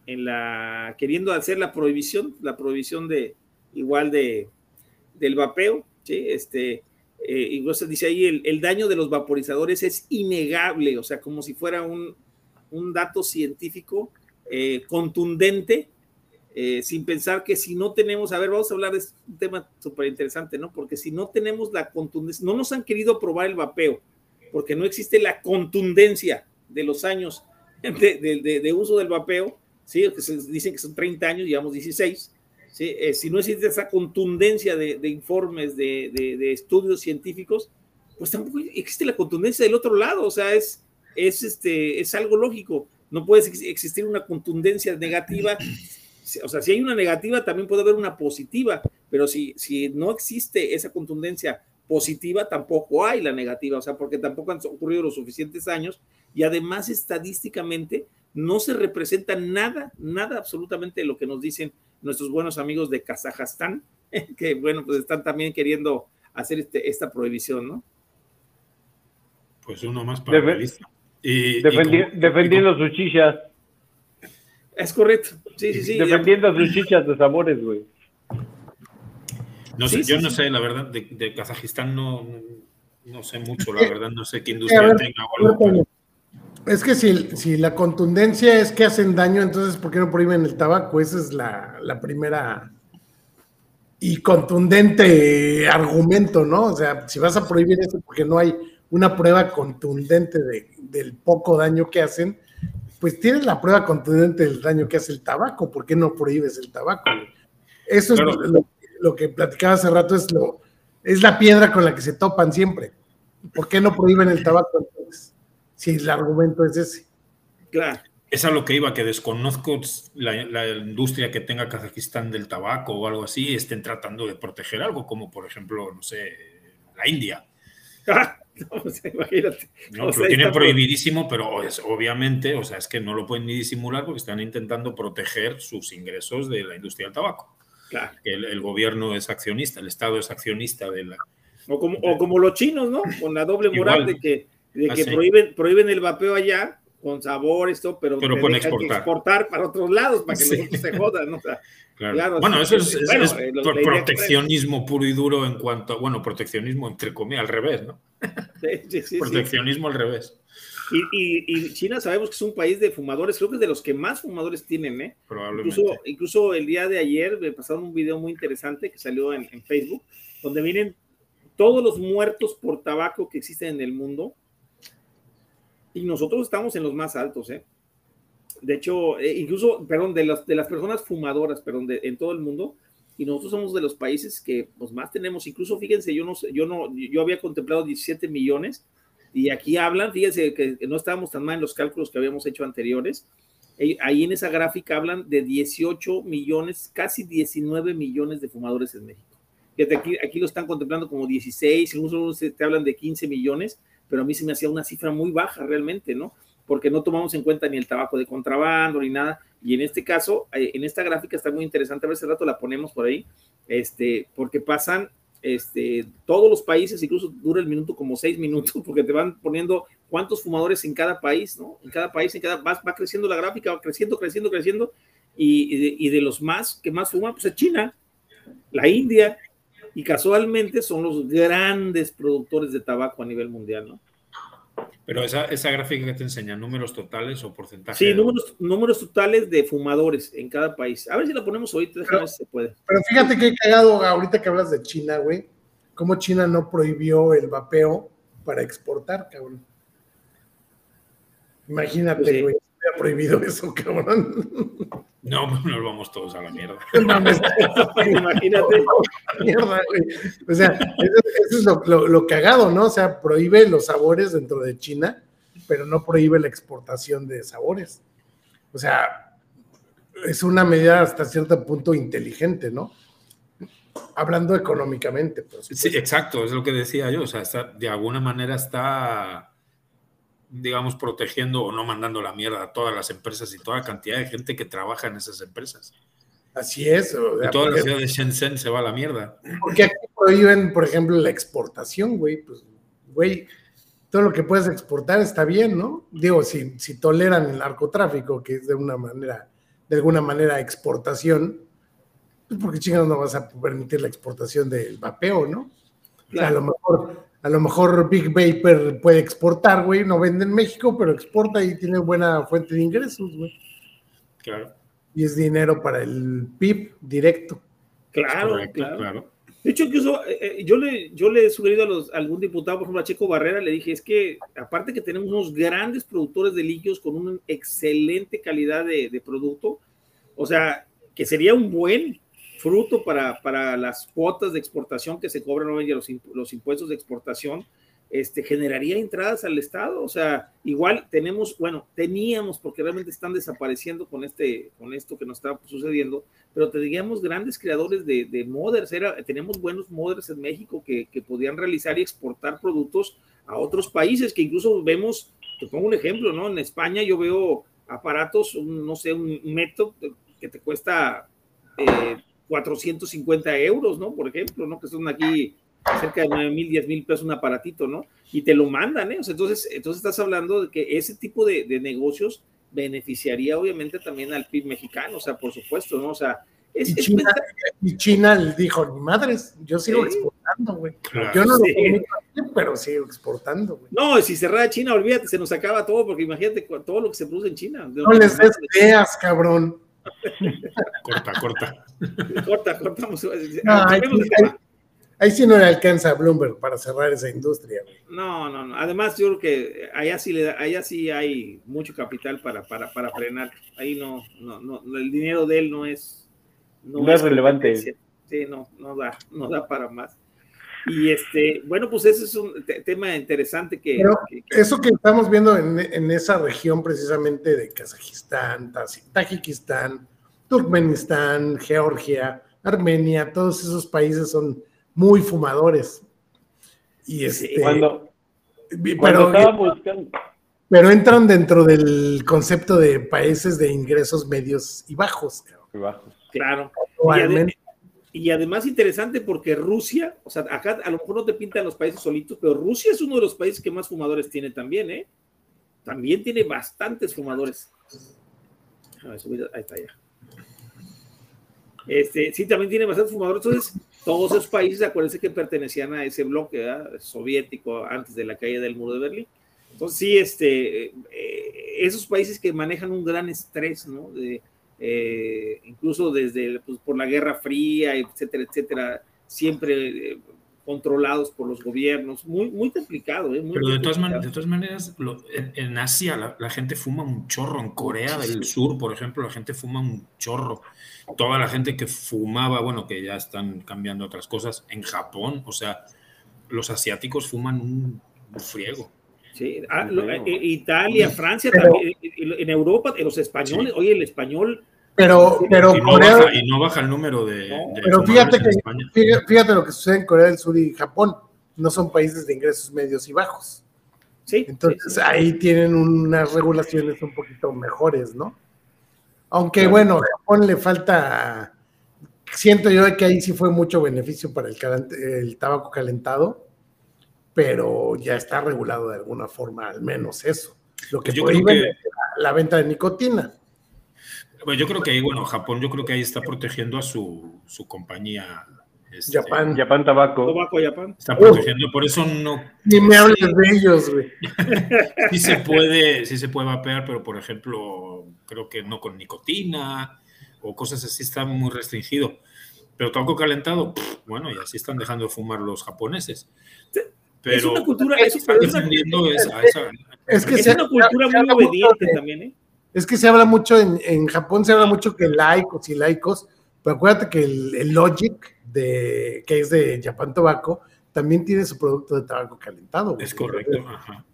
en la, queriendo hacer la prohibición, la prohibición de, igual de, del vapeo, ¿sí? Este, eh, incluso dice ahí, el, el, daño de los vaporizadores es innegable, o sea, como si fuera un, un dato científico eh, contundente eh, sin pensar que si no tenemos, a ver, vamos a hablar de un tema súper interesante, ¿no? Porque si no tenemos la contundencia, no nos han querido probar el vapeo, porque no existe la contundencia de los años [laughs] de, uso del vapeo, ¿sí? Que se dicen que son 30 años, llevamos 16, ¿sí? Eh, si no existe esa contundencia de, informes, de, estudios científicos, pues tampoco existe la contundencia del otro lado, o sea, es, es, este, es algo lógico. No puede existir una contundencia negativa o sea, si hay una negativa, también puede haber una positiva, pero si, si no existe esa contundencia positiva, tampoco hay la negativa, o sea, porque tampoco han ocurrido los suficientes años y además estadísticamente no se representa nada, nada absolutamente de lo que nos dicen nuestros buenos amigos de Kazajstán, [laughs] que bueno, pues están también queriendo hacer este, esta prohibición, ¿no? Pues uno más para la lista. Y, defendiendo sus chichas. Es correcto. Sí, sí, sí. Defendiendo sus chichas de sabores, güey. No sé, yo no sé, la verdad, de, Kazajistán no, no, sé mucho, la verdad, no sé qué industria tenga Es que si, si, la contundencia es que hacen daño, entonces ¿por qué no prohíben el tabaco? Esa es la, la primera y contundente argumento, ¿no? O sea, si vas a prohibir eso porque no hay una prueba contundente de, del poco daño que hacen, pues tienes la prueba contundente del daño que hace el tabaco, ¿por qué no prohíbes el tabaco? Eso es lo, que platicaba hace rato, es, lo, es la piedra con la que se topan siempre. ¿Por qué no prohíben el tabaco entonces? Si el argumento es ese. Claro. Es a lo que iba, que desconozco la, la, industria que tenga Kazajistán del tabaco o algo así, estén tratando de proteger algo, como por ejemplo, no sé, la India. [laughs] No, pues, imagínate. No, lo tienen prohibidísimo, pero es, obviamente, o sea, es que no lo pueden ni disimular porque están intentando proteger sus ingresos de la industria del tabaco. Claro. El, gobierno es accionista, el Estado es accionista de la. O como, o como los chinos, ¿no? Con la doble moral de que, de que prohíben, prohíben el vapeo allá con sabor, esto, pero, pero pueden exportar. exportar. para otros lados, para que sí. los se jodan, ¿no? O sea, [laughs] Claro. bueno, eso es, eh, proteccionismo puro y duro en cuanto, bueno, proteccionismo entre comillas, al revés, ¿no? [laughs] Sí, sí, proteccionismo al revés. Y, China sabemos que es un país de fumadores, creo que es de los que más fumadores tienen, ¿eh? Probablemente. Incluso, incluso el día de ayer me pasaron un video muy interesante que salió en, en Facebook, donde vienen todos los muertos por tabaco que existen en el mundo. Y nosotros estamos en los más altos, ¿eh? De hecho, eh, incluso, perdón, de las, de las personas fumadoras, perdón, de, en todo el mundo, y nosotros somos de los países que pues, más tenemos, incluso fíjense, yo no yo no, yo había contemplado 17 millones, y aquí hablan, fíjense que no estábamos tan mal en los cálculos que habíamos hecho anteriores, ahí en esa gráfica hablan de 18 millones, casi 19 millones de fumadores en México. Fíjate, aquí, aquí lo están contemplando como 16, incluso te hablan de 15 millones, pero a mí se me hacía una cifra muy baja realmente, ¿no? porque no tomamos en cuenta ni el tabaco de contrabando ni nada. Y en este caso, eh, en esta gráfica está muy interesante, a ver si rato la ponemos por ahí, este, porque pasan este, todos los países, incluso dura el minuto como seis minutos, [laughs] porque te van poniendo cuántos fumadores en cada país, ¿no? En cada país, en cada, va, va creciendo la gráfica, va creciendo, creciendo, creciendo, y, de, los más que más fuman, pues es China, la India, y casualmente son los grandes productores de tabaco a nivel mundial, ¿no? Pero esa, esa gráfica que te enseña, números totales o porcentajes. Sí, números, números totales de fumadores en cada país. A ver si la ponemos ahorita, déjame ver si se puede. Pero fíjate que he cagado ahorita que hablas de China, güey. Cómo China no prohibió el vapeo para exportar, cabrón. Imagínate, güey, pues sí. Prohibido eso, cabrón. [laughs] No, nos vamos todos a la mierda. [laughs] No, me Imagínate. Mierda, güey. O sea, eso, eso es lo, lo, lo, cagado, ¿no? O sea, prohíbe los sabores dentro de China, pero no prohíbe la exportación de sabores. O sea, es una medida hasta cierto punto inteligente, ¿no? Hablando económicamente. Pues, sí, exacto, es lo que decía yo. O sea, está, de alguna manera está digamos, protegiendo o no mandando la mierda a todas las empresas y toda la cantidad de gente que trabaja en esas empresas. Así es. O sea, toda porque, la ciudad de Shenzhen se va a la mierda. Porque aquí prohíben, por ejemplo, la exportación, güey. Pues, güey, todo lo que puedes exportar está bien, ¿no? Digo, si, si toleran el narcotráfico, que es de una manera, de alguna manera exportación, pues porque chingados no vas a permitir la exportación del vapeo, ¿no? Claro. A lo mejor a lo mejor Big Vapor puede exportar, güey, no vende en México, pero exporta y tiene buena fuente de ingresos, güey. Claro. Y es dinero para el PIB directo. Claro, Correcto, claro. claro. De hecho, incluso eh, yo, le, yo le he sugerido a, los, a algún diputado, por ejemplo, a Checo Barrera, le dije, es que aparte que tenemos unos grandes productores de líquidos con una excelente calidad de, de producto, o sea, que sería un buen fruto para, para las cuotas de exportación que se cobran hoy los, los impuestos de exportación, este, generaría entradas al Estado. O sea, igual tenemos, bueno, teníamos, porque realmente están desapareciendo con, este, con esto que nos está sucediendo, pero teníamos grandes creadores de, de mothers, era, tenemos buenos mothers en México que, que podían realizar y exportar productos a otros países, que incluso vemos, te pongo un ejemplo, ¿no? En España yo veo aparatos, un, no sé, un método que te cuesta eh, 450 euros, ¿no? Por ejemplo, ¿no? Que son aquí cerca de 9 mil, 10 mil pesos un aparatito, ¿no? Y te lo mandan, ¿eh? O sea, entonces, entonces estás hablando de que ese tipo de, de, negocios beneficiaría obviamente también al PIB mexicano, o sea, por supuesto, ¿no? O sea, es, y, China, es y China dijo, ni madres, yo sigo ¿Sí? exportando, güey. Claro, yo no sí. lo permito aquí, pero sigo exportando, güey. No, si cerrara China, olvídate, se nos acaba todo, porque imagínate todo lo que se produce en China. No les des ideas, cabrón. corta, corta. Corta, cortamos. No, ahí, ahí, ahí, sí no le alcanza a Bloomberg para cerrar esa industria. Güey. No, no, no. Además, yo creo que allá sí, le da, allá sí hay mucho capital para, para, para frenar. Ahí no, no, no, el dinero de él no es. No, no es, es relevante. Sí, no, no da, no da para más. Y este, bueno, pues ese es un tema interesante que, Pero que, que, Eso que estamos viendo en, en, esa región precisamente de Kazajistán, Tajikistán, Turkmenistán, Georgia, Armenia, todos esos países son muy fumadores. Y este, cuando, pero, buscando... pero entran dentro del concepto de países de ingresos medios y bajos. Y bajos. Claro. Y, además, y además interesante porque Rusia, o sea, acá a lo mejor no te pintan los países solitos, pero Rusia es uno de los países que más fumadores tiene también, ¿eh? También tiene bastantes fumadores. A ver, subir, ahí está ya. Este, sí, también tiene bastantes fumadores. Entonces, todos esos países, acuérdense que pertenecían a ese bloque ¿verdad? soviético antes de la caída del muro de Berlín. Entonces, sí, este, eh, esos países que manejan un gran estrés, ¿no? Eh, incluso desde pues, por la Guerra Fría, etcétera, etcétera, siempre eh, controlados por los gobiernos, muy, muy complicado. ¿eh? Muy Pero de todas, man de todas maneras, lo, en, en, Asia la, la, gente fuma un chorro, en Corea del Sur, por ejemplo, la gente fuma un chorro. Toda la gente que fumaba, bueno, que ya están cambiando otras cosas, en Japón, o sea, los asiáticos fuman un, un friego. Sí, ah, lo, eh, Italia, Francia, pero, también, en Europa, los españoles, sí. oye, el español pero, pero y, no Corea, baja, y no baja el número de. No, de pero fíjate, que, fíjate, fíjate, lo que sucede en Corea del Sur y Japón. No son países de ingresos medios y bajos. Sí. Entonces sí, sí. ahí tienen unas regulaciones un poquito mejores, ¿no? Aunque claro. bueno, a Japón le falta. Siento yo que ahí sí fue mucho beneficio para el, el tabaco calentado pero ya está regulado de alguna forma, al menos eso. Lo que Pues yo prohíben creo que- es la, la venta de nicotina. Bueno, yo creo que ahí, bueno, Japón yo creo que ahí está protegiendo a su, su compañía. este, Japan. Japan Tabaco. Tobaco Japan. Está protegiendo, por eso no Ni me hables de ellos, güey. [laughs] sí se puede, sí se puede vapear, pero por ejemplo, creo que no con nicotina o cosas así está muy restringido. Pero tabaco calentado, pff, bueno, y así están dejando de fumar los japoneses. es Pero una cultura, es, es esa- Es que es una cultura muy obediente también, ¿eh? Es que se habla mucho en, en Japón, se habla mucho que laicos y laicos, pero acuérdate que el, el Logic, de, que es de Japan Tobacco, también tiene su producto de tabaco calentado. güey. Es correcto, ajá.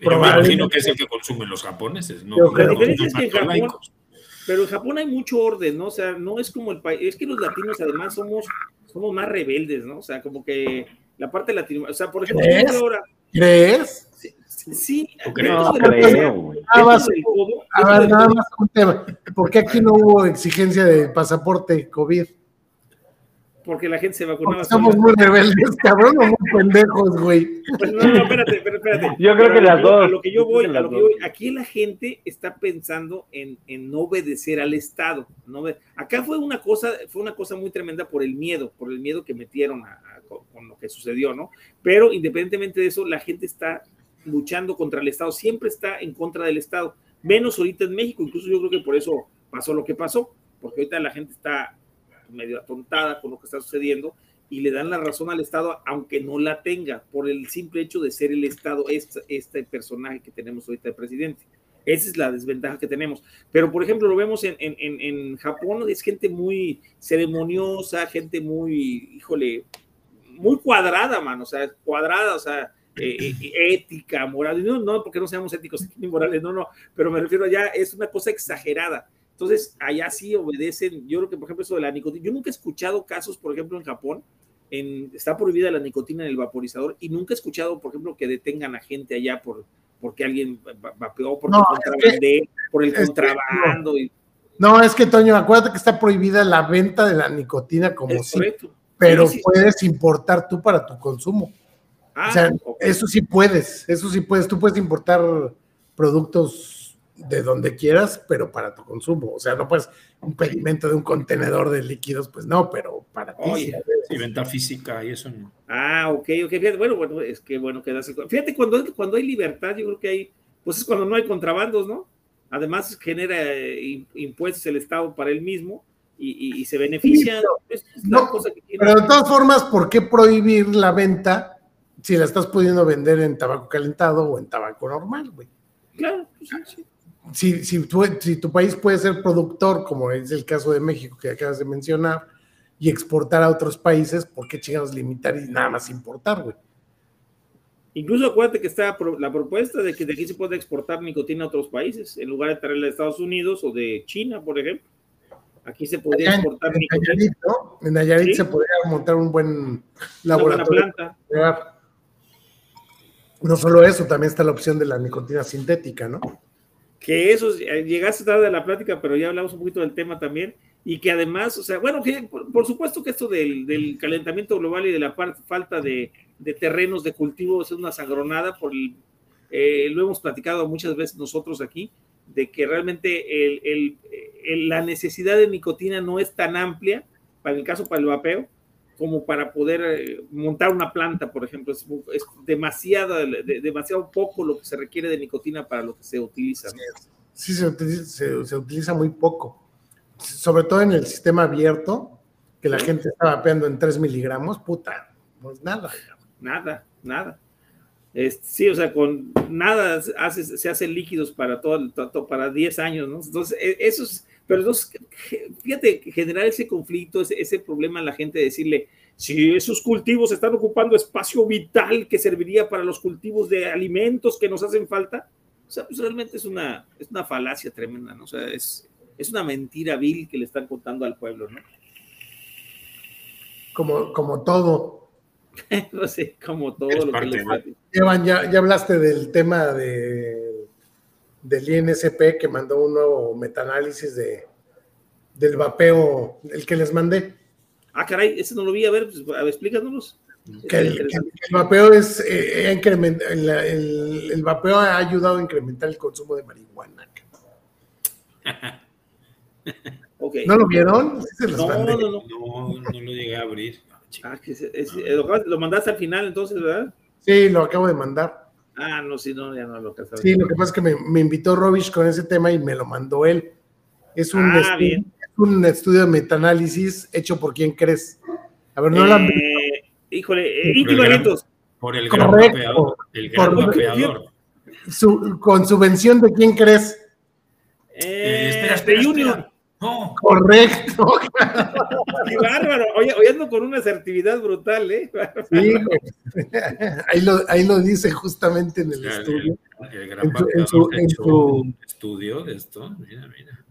Yo me imagino que es el que consumen los japoneses, ¿no? Diferencia es que Japón-. Pero en Japón hay mucho orden, ¿no? O sea, no es como el país, es que los latinos además somos, somos más rebeldes, ¿no? O sea, como que la parte latino, o sea, por ejemplo, ¿Crees? ahora, ¿Crees? Sí, creo, güey. Ah, vas- dentro del todo- A dentro ver, del nada más un tema. ¿Por qué aquí no hubo exigencia de pasaporte COVID? porque la gente se vacunaba. Sola. muy rebeldes, cabrón, o muy pendejos, güey. Pues no, no, espérate, espérate. [laughs] Yo creo Pero que las dos. A lo que yo voy, a lo que yo voy, aquí la gente está pensando en, en no obedecer al Estado. No Acá fue una cosa, fue una cosa muy tremenda por el miedo, por el miedo que metieron a- a- con, con lo que sucedió, ¿no? Pero independientemente de eso, la gente está luchando contra el Estado, siempre está en contra del Estado, menos ahorita en México, incluso yo creo que por eso pasó lo que pasó, porque ahorita la gente está medio atontada con lo que está sucediendo y le dan la razón al Estado, aunque no la tenga, por el simple hecho de ser el Estado, este, este personaje que tenemos ahorita de presidente. Esa es la desventaja que tenemos. Pero, por ejemplo, lo vemos en, en, en, Japón, es gente muy ceremoniosa, gente muy, híjole, muy cuadrada, mano, o sea, cuadrada, o sea, eh, eh, ética, moral, no, no porque no seamos éticos [laughs] ni morales, no, no, pero me refiero allá, es una cosa exagerada. Entonces, allá sí obedecen, yo creo que, por ejemplo, eso de la nicotina, yo nunca he escuchado casos, por ejemplo, en Japón, en, está prohibida la nicotina en el vaporizador y nunca he escuchado, por ejemplo, que detengan a gente allá por porque alguien va- vapeó, por, No, contrabandé, por el que- contrabando. No, es que, Toño, acuérdate que está prohibida la venta de la nicotina como correcto. pero Sí, sí. puedes importar tú para tu consumo. Ah, o sea, eso sí puedes, eso sí puedes. Tú puedes importar productos de donde quieras, pero para tu consumo. O sea, no puedes un pedimento de un contenedor de líquidos, pues no, pero para ti. Oye. sí. Sí, venta física y eso no. Ah, ok, ok. Fíjate, bueno, bueno, es que bueno que das el- Fíjate, cuando, cuando hay libertad, yo creo que hay, pues es cuando no hay contrabandos, ¿no? Además, genera eh, im- impuestos el Estado para él mismo y, y- y se beneficia. es es la No, cosa que tiene. Pero de todas formas, ¿por qué prohibir la venta si la estás pudiendo vender en tabaco calentado o en tabaco normal, güey? Claro, pues, sí, sí. Si, si, tu, si tu país puede ser productor, como es el caso de México que acabas de mencionar, y exportar a otros países, ¿por qué chingados limitar y nada más importar, güey? Incluso acuérdate que está la propuesta de que de aquí se puede exportar nicotina a otros países, en lugar de traerla de Estados Unidos o de China, por ejemplo. Aquí se podría Allá exportar en nicotina. Nayarit, ¿no? En Nayarit Sí. se podría montar un buen Una buena laboratorio. planta. No solo eso, también está la opción de la nicotina sintética, ¿no? que eso, eh, llegaste tarde a la plática, pero ya hablamos un poquito del tema también, y que además, o sea, bueno, por, supuesto que esto del, calentamiento global y de la falta de, terrenos de cultivo es una sangronada, por eh, lo hemos platicado muchas veces nosotros aquí, de que realmente el- la necesidad de nicotina no es tan amplia, para el caso para el vapeo, como para poder eh, montar una planta, por ejemplo. Es, es demasiado, de- demasiado poco lo que se requiere de nicotina para lo que se utiliza. ¿no? Sí, se utiliza, se, se utiliza muy poco. Sobre todo en el sistema abierto, que la gente está vapeando en 3 miligramos, puta, pues nada. Nada, nada. Sí, o sea, con nada se hacen líquidos para todo, para 10 años, ¿no? Entonces, e- eso es, pero entonces, fíjate, generar ese conflicto, ese, ese problema a la gente, decirle, si esos cultivos están ocupando espacio vital que serviría para los cultivos de alimentos que nos hacen falta, o sea, pues realmente es una, es una falacia tremenda, ¿no? O sea, es, es una mentira vil que le están contando al pueblo, ¿no? Como, como todo. [laughs] no sé, como todo Es lo que les ¿no? Evan, ya, ya hablaste del tema de, del INSP que mandó un nuevo metaanálisis de, del vapeo, el que les mandé. Ah, caray, ese no lo vi, a ver, pues, a ver, explícanos. Que el, que el vapeo es eh, increment- el, el- el vapeo ha ayudado a incrementar el consumo de marihuana. [laughs] ¿No lo vieron? Sí No, no, no. No, no lo llegué a abrir. Ah, que es- es- lo, lo mandaste al final entonces, ¿verdad? Sí, lo acabo de mandar. Ah, no, sí, no, ya no lo alcanzaba. Sí, lo que pasa es que me, me invitó Robish con ese tema y me lo mandó él. Es un, Ah, estudio, bien. es un estudio de metaanálisis hecho por quién crees. A ver, no lo han visto. Eh, híjole, eh, gran- Barrientos. Por el gran Correcto. vapeador. El gran Por- vapeador. Su- con subvención de quién crees. Eh, Eh, espera, espera, espera. No, Correcto. [laughs] Qué bárbaro. Oye, ando con una asertividad brutal, ¿eh? Sí, ahí, lo, ahí lo dice justamente en el el, estudio. el- el gran En su- en en estudio de esto. Mira, mira.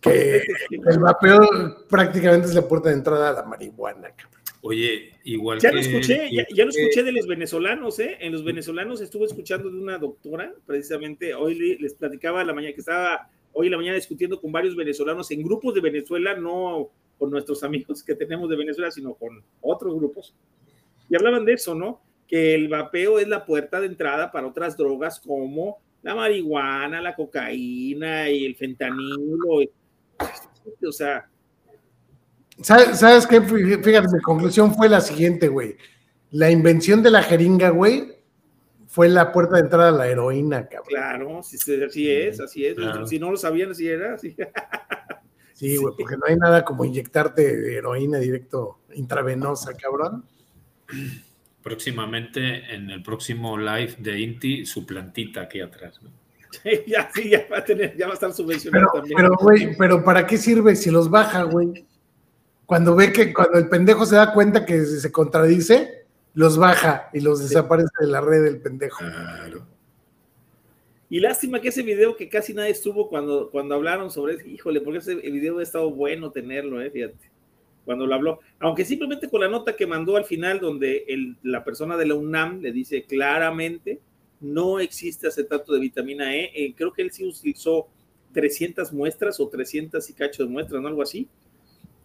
que el vapeo prácticamente es la puerta de entrada a la marihuana. cabrón. Oye, igual Ya que. lo escuché, ya, ya lo escuché de los venezolanos, ¿eh? En los venezolanos estuve escuchando de una doctora, precisamente, hoy le- les platicaba la mañana que estaba hoy en la mañana discutiendo con varios venezolanos en grupos de Venezuela, no con nuestros [laughs] amigos que tenemos de Venezuela, sino con otros grupos. Y hablaban de eso, ¿no? Que el vapeo es la puerta de entrada para otras drogas como la marihuana, la cocaína y el fentanilo. O sea, ¿Sabes, ¿Sabes qué? Fíjate, mi conclusión fue la siguiente, güey. La invención de la jeringa, güey, fue la puerta de entrada a la heroína, cabrón. claro, sí, sí, así es, así es. Claro. Si no lo sabían, así era. Así. [laughs] Sí, güey, porque no hay nada como inyectarte heroína directo intravenosa, cabrón. Próximamente, en el próximo live de Inti, su plantita aquí atrás. ¿no? ya, sí, ya va a tener, ya va a estar subvencionado Pero, también. pero, güey, pero ¿para qué sirve si los baja, güey? Cuando ve que cuando el pendejo se da cuenta que se contradice, los baja y los desaparece de la red del pendejo. Claro. Y lástima que ese video que casi nadie estuvo cuando, cuando hablaron sobre eso, híjole, porque ese video ha estado bueno tenerlo, eh, fíjate, cuando lo habló. Aunque simplemente con la nota que mandó al final, donde el- la persona de la UNAM le dice claramente, no existe acetato de vitamina E, eh, creo que él sí utilizó 300 muestras o 300 y cacho de muestras, ¿no? Algo así,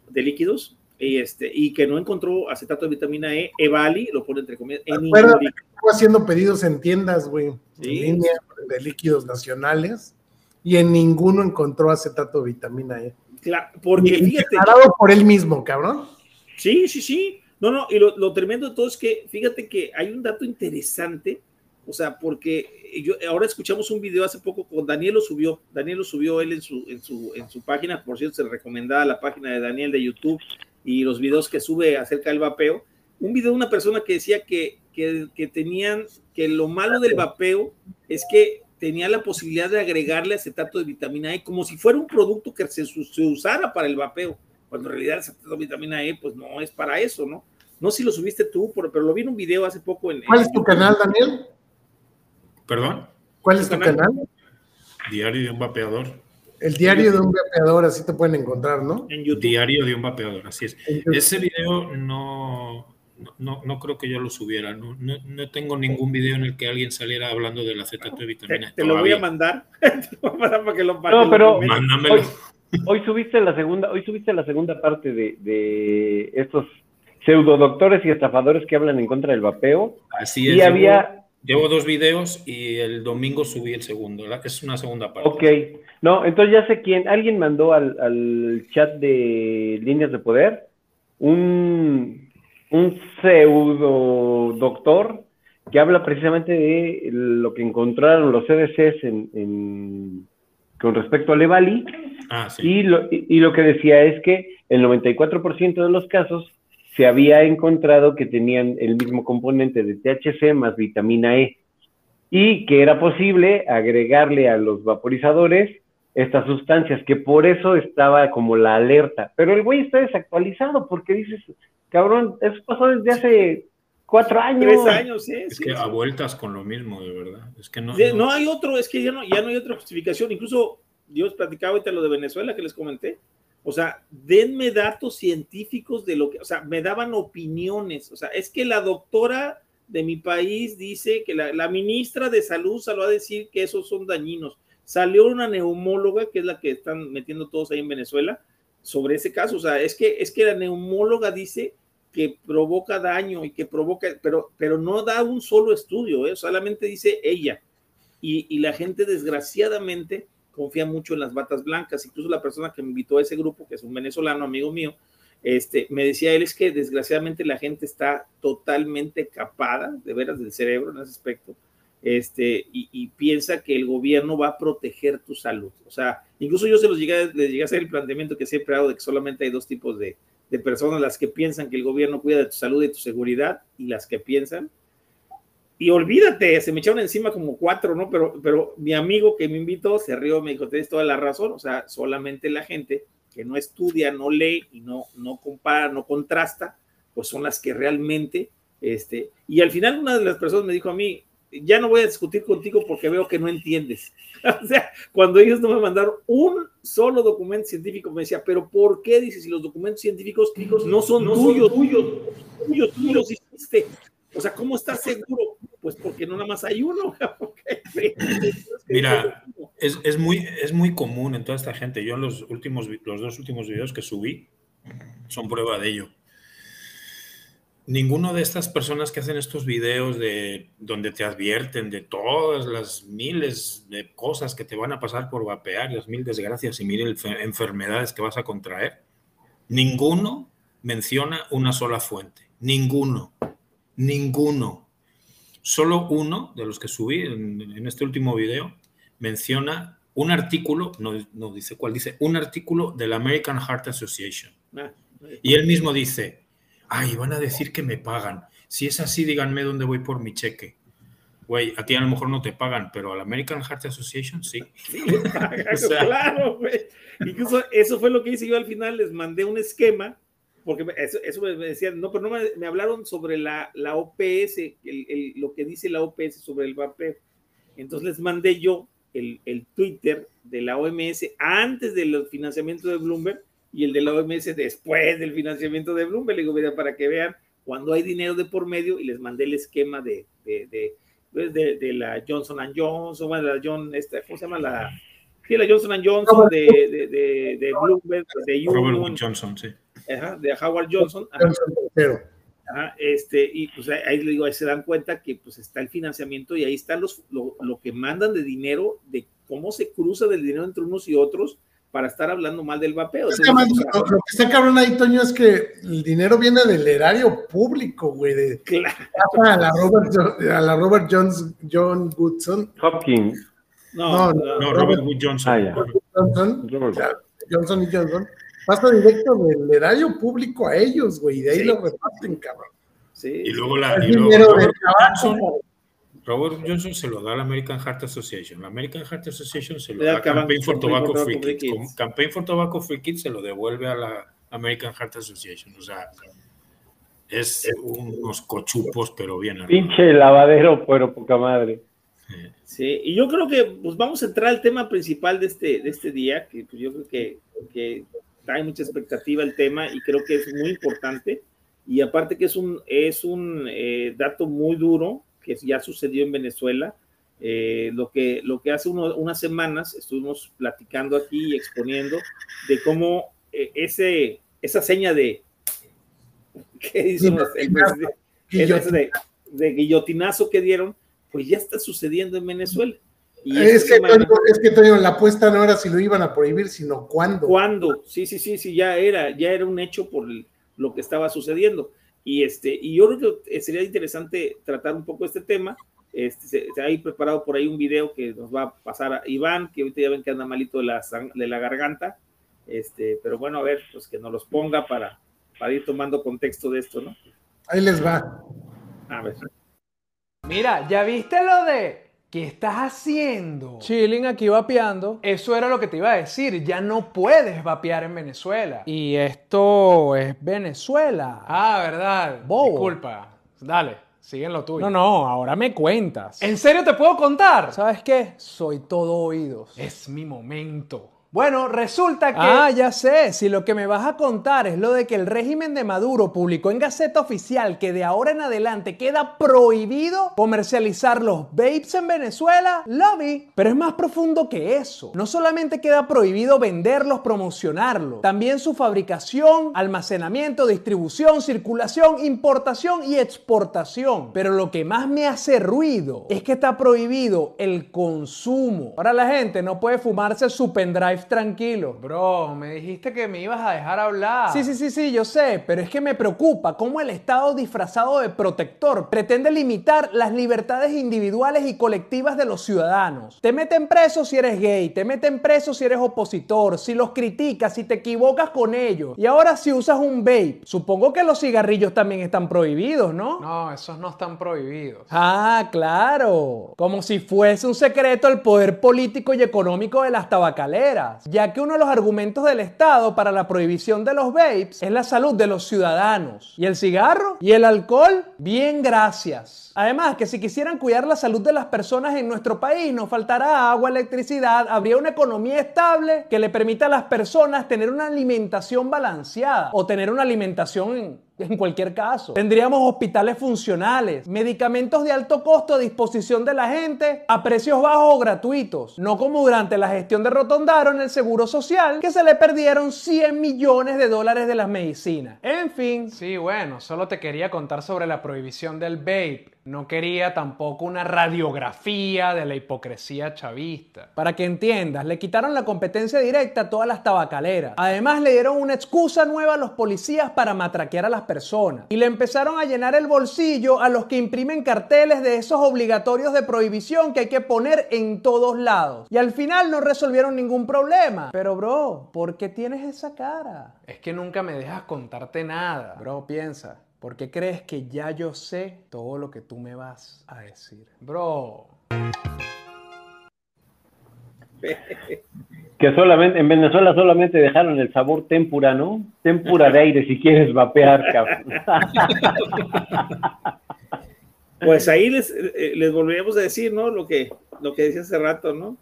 de líquidos, y, este, y que no encontró acetato de vitamina E, Evali, lo pone entre comillas, Acuérdate. líquido. Estuvo haciendo pedidos en tiendas, güey, Sí. en línea de líquidos nacionales y en ninguno encontró acetato de vitamina E. Claro, porque Y fíjate. declarado por él mismo, cabrón. Sí, sí, sí. No, no, y lo, lo tremendo de todo es que, fíjate que hay un dato interesante, o sea, porque yo ahora escuchamos un video hace poco con Daniel lo subió, Daniel lo subió él en su, en su, en su página, por cierto, se le recomendaba la página de Daniel de YouTube y los videos que sube acerca del vapeo. Un video de una persona que decía que, que, que tenían, que lo malo del vapeo es que tenía la posibilidad de agregarle acetato de vitamina E como si fuera un producto que se, se usara para el vapeo cuando en realidad el acetato de vitamina E pues no es para eso, ¿no? No sé si lo subiste tú, pero, pero lo vi en un video hace poco en... ¿Cuál es tu canal, Daniel? ¿Perdón? ¿Cuál es tu canal? canal? Diario de un vapeador. El diario de un vapeador, así te pueden encontrar, ¿no? En YouTube. Diario de un vapeador, así es. Ese video no, no, no creo que yo lo subiera. No, no, no tengo ningún video en el que alguien saliera hablando del acetato de Te, vitamina. E te lo voy a mandar. [laughs] Te lo voy a mandar para que lo para No, lo pero-. Mándamelo. Hoy, hoy subiste la segunda, hoy subiste la segunda parte de, de estos pseudodoctores y estafadores que hablan en contra del vapeo. Así es. Y llevo- había, Llevo dos videos y el domingo subí el segundo. ¿verdad? Es una segunda parte. ok, no, entonces ya sé quién, alguien mandó al, al chat de líneas de poder un, un pseudo doctor que habla precisamente de lo que encontraron los CDCs en, en- con respecto al Evali Ah, sí. Y lo, y, y lo que decía es que el 94% de los casos se había encontrado que tenían el mismo componente de THC más vitamina E y que era posible agregarle a los vaporizadores estas sustancias, que por eso estaba como la alerta. Pero el güey está desactualizado porque dices, cabrón, eso pasó desde hace cuatro años. Tres años, sí. Es sí, que sí. a vueltas con lo mismo, de verdad. Es que no. De- no- no hay otro, es que ya no, ya no hay otra justificación. Incluso yo os platicaba ahorita lo de Venezuela que les comenté. O sea, denme datos científicos de lo que, o sea, me daban opiniones. O sea, es que la doctora de mi país dice que la, la ministra de salud salió a decir que esos son dañinos. Salió una neumóloga, que es la que están metiendo todos ahí en Venezuela, sobre ese caso. O sea, es que, es que la neumóloga dice que provoca daño y que provoca, pero, pero no da un solo estudio, ¿eh? solamente dice ella. Y, y, la gente desgraciadamente confía mucho en las batas blancas. Incluso la persona que me invitó a ese grupo, que es un venezolano, amigo mío, este, me decía él es que desgraciadamente la gente está totalmente capada, de veras, del cerebro en ese aspecto, este, y, piensa que el gobierno va a proteger tu salud. O sea, incluso yo se los llegué, les llegué a hacer el planteamiento que siempre hago de que solamente hay dos tipos de, de personas, las que piensan que el gobierno cuida de tu salud y tu seguridad, y las que piensan y olvídate, se me echaron encima como cuatro, ¿no? Pero, pero mi amigo que me invitó se rió, me dijo, tienes toda la razón, o sea, solamente la gente que no estudia, no lee y no, no compara, no contrasta, pues son las que realmente, este, y al final una de las personas me dijo a mí, ya no voy a discutir contigo porque veo que no entiendes. [laughs] o sea, cuando ellos no me mandaron un solo documento científico, me decía, pero ¿por qué dices si los documentos científicos no son no tuyos, tuyos, tuyos, tú los hiciste? O sea, ¿cómo estás seguro? Pues porque no nada más hay uno. [laughs] [laughs] Mira, es, es, muy, es muy común en toda esta gente. Yo en los, últimos, los dos últimos videos que subí son prueba de ello. Ninguno de estas personas que hacen estos videos de donde te advierten de todas las miles de cosas que te van a pasar por vapear, las mil desgracias y mil enfermedades que vas a contraer, ninguno menciona una sola fuente. Ninguno. Ninguno. Solo uno de los que subí en, en este último video menciona un artículo, no, no, dice cuál, dice un artículo de la American Heart Association. Ah, y él mismo dice, ay, van a decir que me pagan. Si es así, díganme dónde voy por mi cheque. Güey, a ti a lo mejor no te pagan, pero a la American Heart Association sí. [laughs] sí pagan, [laughs] o sea, claro, güey. Incluso eso fue lo que hice yo al final, les mandé un esquema, porque eso, eso me decían, no, pero no me, me hablaron sobre la, la OPS, el, el, lo que dice la OPS sobre el vapeo. Entonces les mandé yo el, el, Twitter de la OMS antes del financiamiento de Bloomberg y el de la OMS después del financiamiento de Bloomberg. Le digo, mira, para que vean cuando hay dinero de por medio y les mandé el esquema de, de, de, pues, de, la Johnson Johnson, bueno, la John, esta, ¿cómo se llama? La, sí, la Johnson Johnson, de, de, de, de Bloomberg, de Union, Johnson, sí. Ajá, de Howard Johnson. Ajá. Ajá, este, y pues ahí le digo, ahí se dan cuenta que pues está el financiamiento y ahí está los, lo, lo, que mandan de dinero, de cómo se cruza del dinero entre unos y otros para estar hablando mal del vapeo. Es que más, lo, lo, que está cabrón ahí, Toño, es que el dinero viene del erario público, güey. De, claro. A la Robert, a la Robert Jones, John Goodson. Hopkins. No, no, no, no Robert Wood Johnson. Ah, ya. Johnson, Robert. Johnson y Johnson pasa directo del erario público a ellos, güey, y de ahí sí. lo reparten, cabrón. Sí. Y luego la y luego Robert, Johnson, Robert Johnson se lo da a la American Heart Association. La American Heart Association se lo da a Campaign for Tobacco Free Kids. Kids. Campaign for Tobacco Free Kids se lo devuelve a la American Heart Association. O sea, es unos cochupos, pero bien. Pinche lavadero, pero poca madre. Sí. sí, y yo creo que pues vamos a entrar al tema principal de este, de este día, que pues, yo creo que, que hay mucha expectativa el tema y creo que es muy importante. Y aparte que es un, es un eh, dato muy duro que ya sucedió en Venezuela. Eh, lo, que, lo que hace uno, unas semanas estuvimos platicando aquí y exponiendo de cómo eh, ese, esa seña de, [laughs] ¿qué dicen los, el de, de guillotinazo que dieron, pues ya está sucediendo en Venezuela. Y es, que, semana, Toño, es que Toño, la apuesta no era si lo iban a prohibir, sino cuándo. ¿Cuándo? Sí, sí, sí, sí, ya era, ya era un hecho por el, lo que estaba sucediendo. Y, este, y yo creo que sería interesante tratar un poco este tema. Este, se, se ha preparado por ahí un video que nos va a pasar a Iván, que ahorita ya ven que anda malito de la, de la garganta. Este, pero bueno, a ver, pues que nos los ponga para, para ir tomando contexto de esto, ¿no? Ahí les va. A ver. Mira, ¿ya viste lo de ¿Qué estás haciendo? Chilling aquí vapeando. Eso era lo que te iba a decir. Ya no puedes vapear en Venezuela. Y esto es Venezuela. Ah, ¿verdad? Bobo. Disculpa. Dale, siguen lo tuyo. No, no, ahora me cuentas. ¿En serio te puedo contar? ¿Sabes qué? Soy todo oídos. Es mi momento. Bueno, resulta que... Ah, ya sé, si lo que me vas a contar es lo de que el régimen de Maduro publicó en Gaceta Oficial que de ahora en adelante queda prohibido comercializar los vapes en Venezuela, lo vi. Pero es más profundo que eso. No solamente queda prohibido venderlos, promocionarlos, también su fabricación, almacenamiento, distribución, circulación, importación y exportación. Pero lo que más me hace ruido es que está prohibido el consumo. Ahora la gente no puede fumarse su pendrive tranquilo. Bro, me dijiste que me ibas a dejar hablar. Sí, sí, sí, sí, yo sé, pero es que me preocupa cómo el Estado disfrazado de protector pretende limitar las libertades individuales y colectivas de los ciudadanos. Te meten preso si eres gay, te meten preso si eres opositor, si los criticas, si te equivocas con ellos. Y ahora si usas un vape, supongo que los cigarrillos también están prohibidos, ¿no? No, esos no están prohibidos. Ah, claro. Como si fuese un secreto el poder político y económico de las tabacaleras ya que uno de los argumentos del Estado para la prohibición de los vapes es la salud de los ciudadanos. ¿Y el cigarro? ¿Y el alcohol? Bien, gracias. Además, que si quisieran cuidar la salud de las personas en nuestro país, no faltará agua, electricidad, habría una economía estable que le permita a las personas tener una alimentación balanceada o tener una alimentación [laughs] en cualquier caso. Tendríamos hospitales funcionales, medicamentos de alto costo a disposición de la gente a precios bajos o gratuitos, no como durante la gestión de Rotondaro en el Seguro Social, que se le perdieron 100 millones de dólares de las medicinas. En fin. Sí, bueno, solo te quería contar sobre la prohibición del vape no quería tampoco una radiografía de la hipocresía chavista. Para que entiendas, le quitaron la competencia directa a todas las tabacaleras. Además, le dieron una excusa nueva a los policías para matraquear a las personas. Y le empezaron a llenar el bolsillo a los que imprimen carteles de esos obligatorios de prohibición que hay que poner en todos lados. Y al final no resolvieron ningún problema. Pero, bro, ¿por qué tienes esa cara? Es que nunca me dejas contarte nada. Bro, piensa. ¿Por qué crees que ya yo sé todo lo que tú me vas a decir? Bro. [laughs] Que solamente, en Venezuela solamente dejaron el sabor tempura, ¿no? Tempura de aire si quieres vapear, cabrón. [laughs] Pues ahí les, eh, les volveríamos a decir, ¿no? Lo que, lo que decía hace rato, ¿no?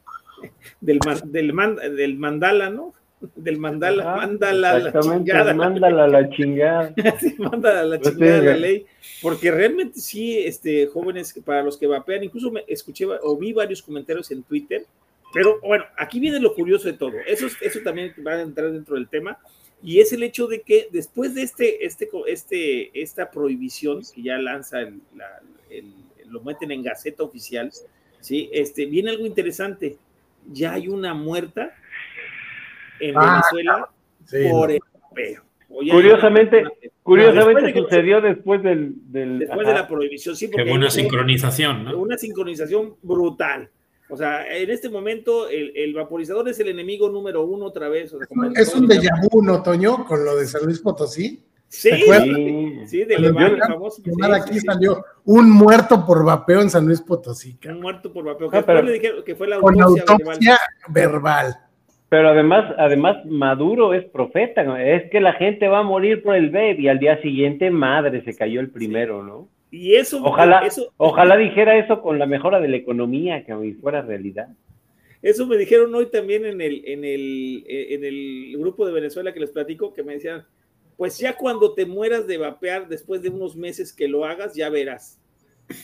Del, del, del mandala, ¿no? Del mandala, mándala la chingada. Mándala la chingada. sí, mándala la pues chingada la ley. Porque realmente sí, este, jóvenes, para los que vapean, incluso me escuché o vi varios comentarios en Twitter, pero bueno, aquí viene lo curioso de todo. Eso, eso también va a entrar dentro del tema. Y es el hecho de que después de este, este, este, esta prohibición que ya lanza el, lo meten en Gaceta Oficial, ¿sí? este, viene algo interesante. Ya hay una muerta en ah, Venezuela por el curiosamente, curiosamente sucedió después del, después de la prohibición. Sí, porque una sincronización, ¿no? Una sincronización brutal. O sea, en este momento el, vaporizador es el enemigo número uno otra vez. es un déjà vu, ¿no, Toño? Con lo de San Luis Potosí. Sí, sí, de Leván, famoso. aquí salió un muerto por vapeo en San Luis Potosí. Un muerto por vapeo. Ah, le dijeron que fue la autopsia, verbal. Pero además, además Maduro es profeta, es que la gente va a morir por el vape y al día siguiente, madre, se cayó el primero, ¿no? Y eso, ojalá, ojalá dijera eso con la mejora de la economía, que fuera realidad. Eso me dijeron hoy también en el, en el, en el grupo de Venezuela que les platico, que me decían, pues ya cuando te mueras de vapear, después de unos meses que lo hagas, ya verás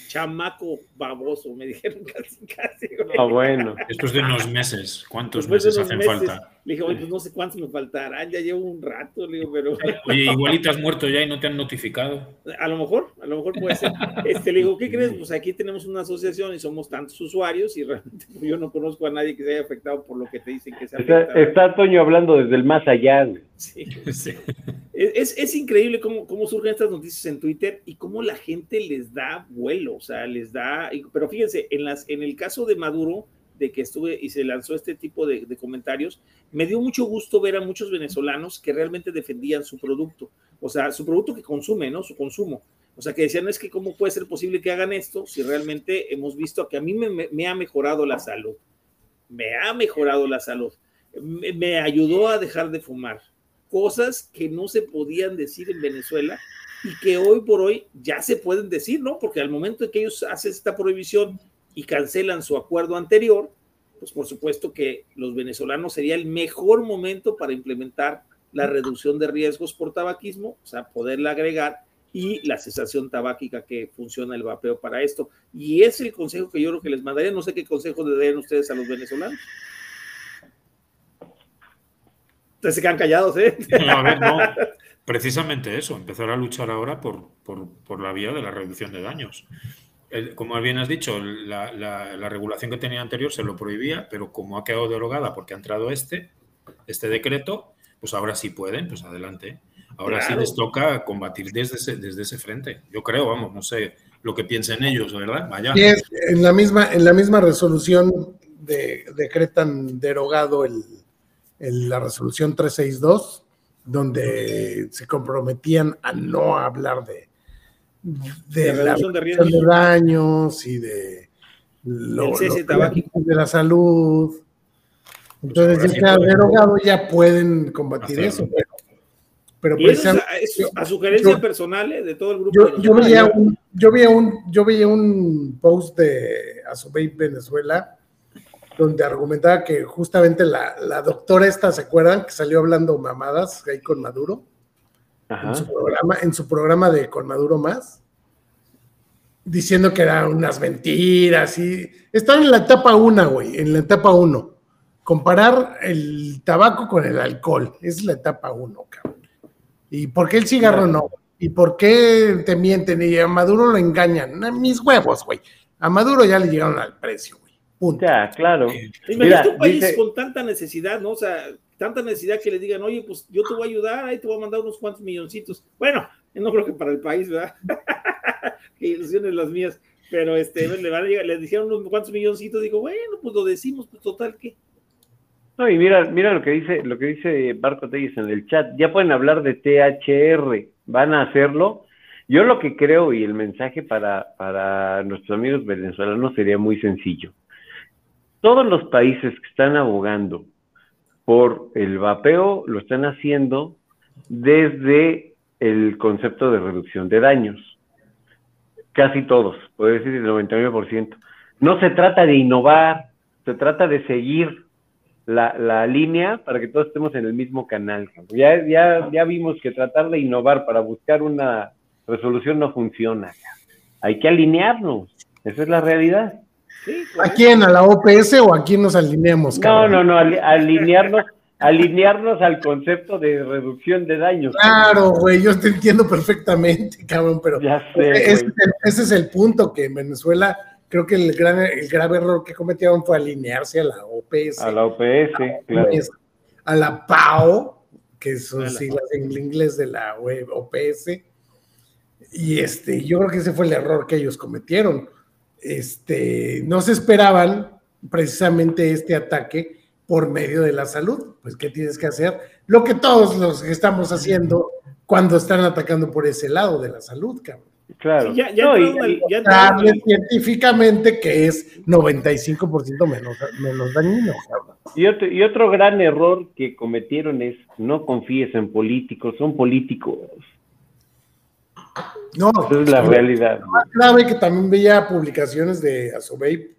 chamaco baboso, me dijeron [laughs] casi, casi. Ah, bueno. Después de unos meses, ¿cuántos meses hacen falta? Le dije, oye, pues no sé cuántos me faltarán, ya llevo un rato, le digo, pero. Oye, [laughs] igualito has muerto ya y no te han notificado. A lo mejor, a lo mejor puede ser. [laughs] Este, le digo, ¿qué crees? Pues aquí tenemos una asociación y somos tantos usuarios y realmente pues, yo no conozco a nadie que se haya afectado por lo que te dicen que se ha afectado. Está, Toño hablando desde el más allá. [laughs] Sí, sí. Es, es, increíble cómo, cómo surgen estas noticias en Twitter y cómo la gente les da vuelo, o sea, les da. Pero fíjense, en, las, en el caso de Maduro, de que estuve y se lanzó este tipo de, comentarios, me dio mucho gusto ver a muchos venezolanos que realmente defendían su producto, o sea, su producto que consume, ¿no? Su consumo. O sea, que decían, es que cómo puede ser posible que hagan esto si realmente hemos visto que a mí me, ha mejorado la salud, me ha mejorado la salud, me, ayudó a dejar de fumar, cosas que no se podían decir en Venezuela y que hoy por hoy ya se pueden decir, ¿no? Porque al momento en que ellos hacen esta prohibición y cancelan su acuerdo anterior, pues por supuesto que los venezolanos sería el mejor momento para implementar la reducción de riesgos por tabaquismo, o sea, poderla agregar y la cesación tabáquica que funciona el vapeo para esto. Y es el consejo que yo creo que les mandaría. No sé qué consejo le darían ustedes a los venezolanos. Ustedes se quedan callados, ¿eh? No, a ver, no. Precisamente eso, empezar a luchar ahora por, por, por la vía de la reducción de daños. El, como bien has dicho, la, la, la, regulación que tenía anterior se lo prohibía, pero como ha quedado derogada porque ha entrado este, este decreto, pues ahora sí pueden, pues adelante. Ahora claro. sí les toca combatir desde ese, desde ese frente. Yo creo, vamos, no sé lo que piensen ellos, ¿verdad? Vaya. Y es, en, la misma, en la misma resolución de, decretan derogado el, el, la resolución 362, donde se comprometían a no hablar de, de, de la reducción de, de, daños y de lo, lo de la salud. Entonces, pues ya derogado, ya pueden combatir eso, pero pero y eso es a, a, sugerencia yo, personal ¿eh? de todo el grupo. Yo, yo veía un, yo, veía un, yo veía un post de Azubey Venezuela donde argumentaba que justamente la, la, doctora esta, ¿se acuerdan? Que salió hablando mamadas ahí con Maduro. En su, programa, en su programa de Con Maduro Más. Diciendo que eran unas mentiras y... Están en la etapa 1, güey, en la etapa 1. Comparar el tabaco con el alcohol. Es la etapa 1, cabrón. ¿Y por qué el cigarro no? ¿Y por qué te mienten y a Maduro lo engañan? Mis huevos, güey. A Maduro ya le llegaron al precio, güey. Punto. Ya, claro. Imagínate un país dice... con tanta necesidad, ¿no? O sea, tanta necesidad que le digan, oye, pues yo te voy a ayudar, ahí te voy a mandar unos cuantos milloncitos. Bueno, no creo que para el país, ¿verdad? [laughs] Qué ilusiones las mías. Pero este, le, van a llegar, le dijeron unos cuantos milloncitos, digo, bueno, pues lo decimos, pues total, ¿qué? No, y mira, mira lo que dice, lo que dice Marco Telles en el chat. Ya pueden hablar de THR, van a hacerlo. Yo lo que creo y el mensaje para, para nuestros amigos venezolanos sería muy sencillo. Todos los países que están abogando por el vapeo lo están haciendo desde el concepto de reducción de daños. Casi todos, puedo decir el 99%. No se trata de innovar, se trata de seguir la, la, línea para que todos estemos en el mismo canal. Ya, ya, ya vimos que tratar de innovar para buscar una resolución no funciona. Hay que alinearnos. Esa es la realidad. Sí, ¿A quién? ¿A la OPS o a quién nos alineamos? Cabrón? No, no, no, alinearnos, alinearnos al concepto de reducción de daños. Claro, güey, yo te entiendo perfectamente, cabrón, pero ya sé, ese, ese, es el punto que en Venezuela creo que el, gran, el grave error que cometieron fue alinearse a la OPS. A la OPS, claro. A la PAO, que son siglas en inglés de la web OPS. Y este, yo creo que ese fue el error que ellos cometieron. Este, no se esperaban precisamente este ataque por medio de la salud. Pues, ¿qué tienes que hacer? Lo que todos los estamos haciendo cuando están atacando por ese lado de la salud, cabrón. Claro. Sí, ya, ya no, y, ya científicamente que es 95% menos, menos dañino. Y otro, y otro gran error que cometieron es no confíes en políticos, son políticos. No, Esa es la realidad. Más grave que también veía publicaciones de Asobey,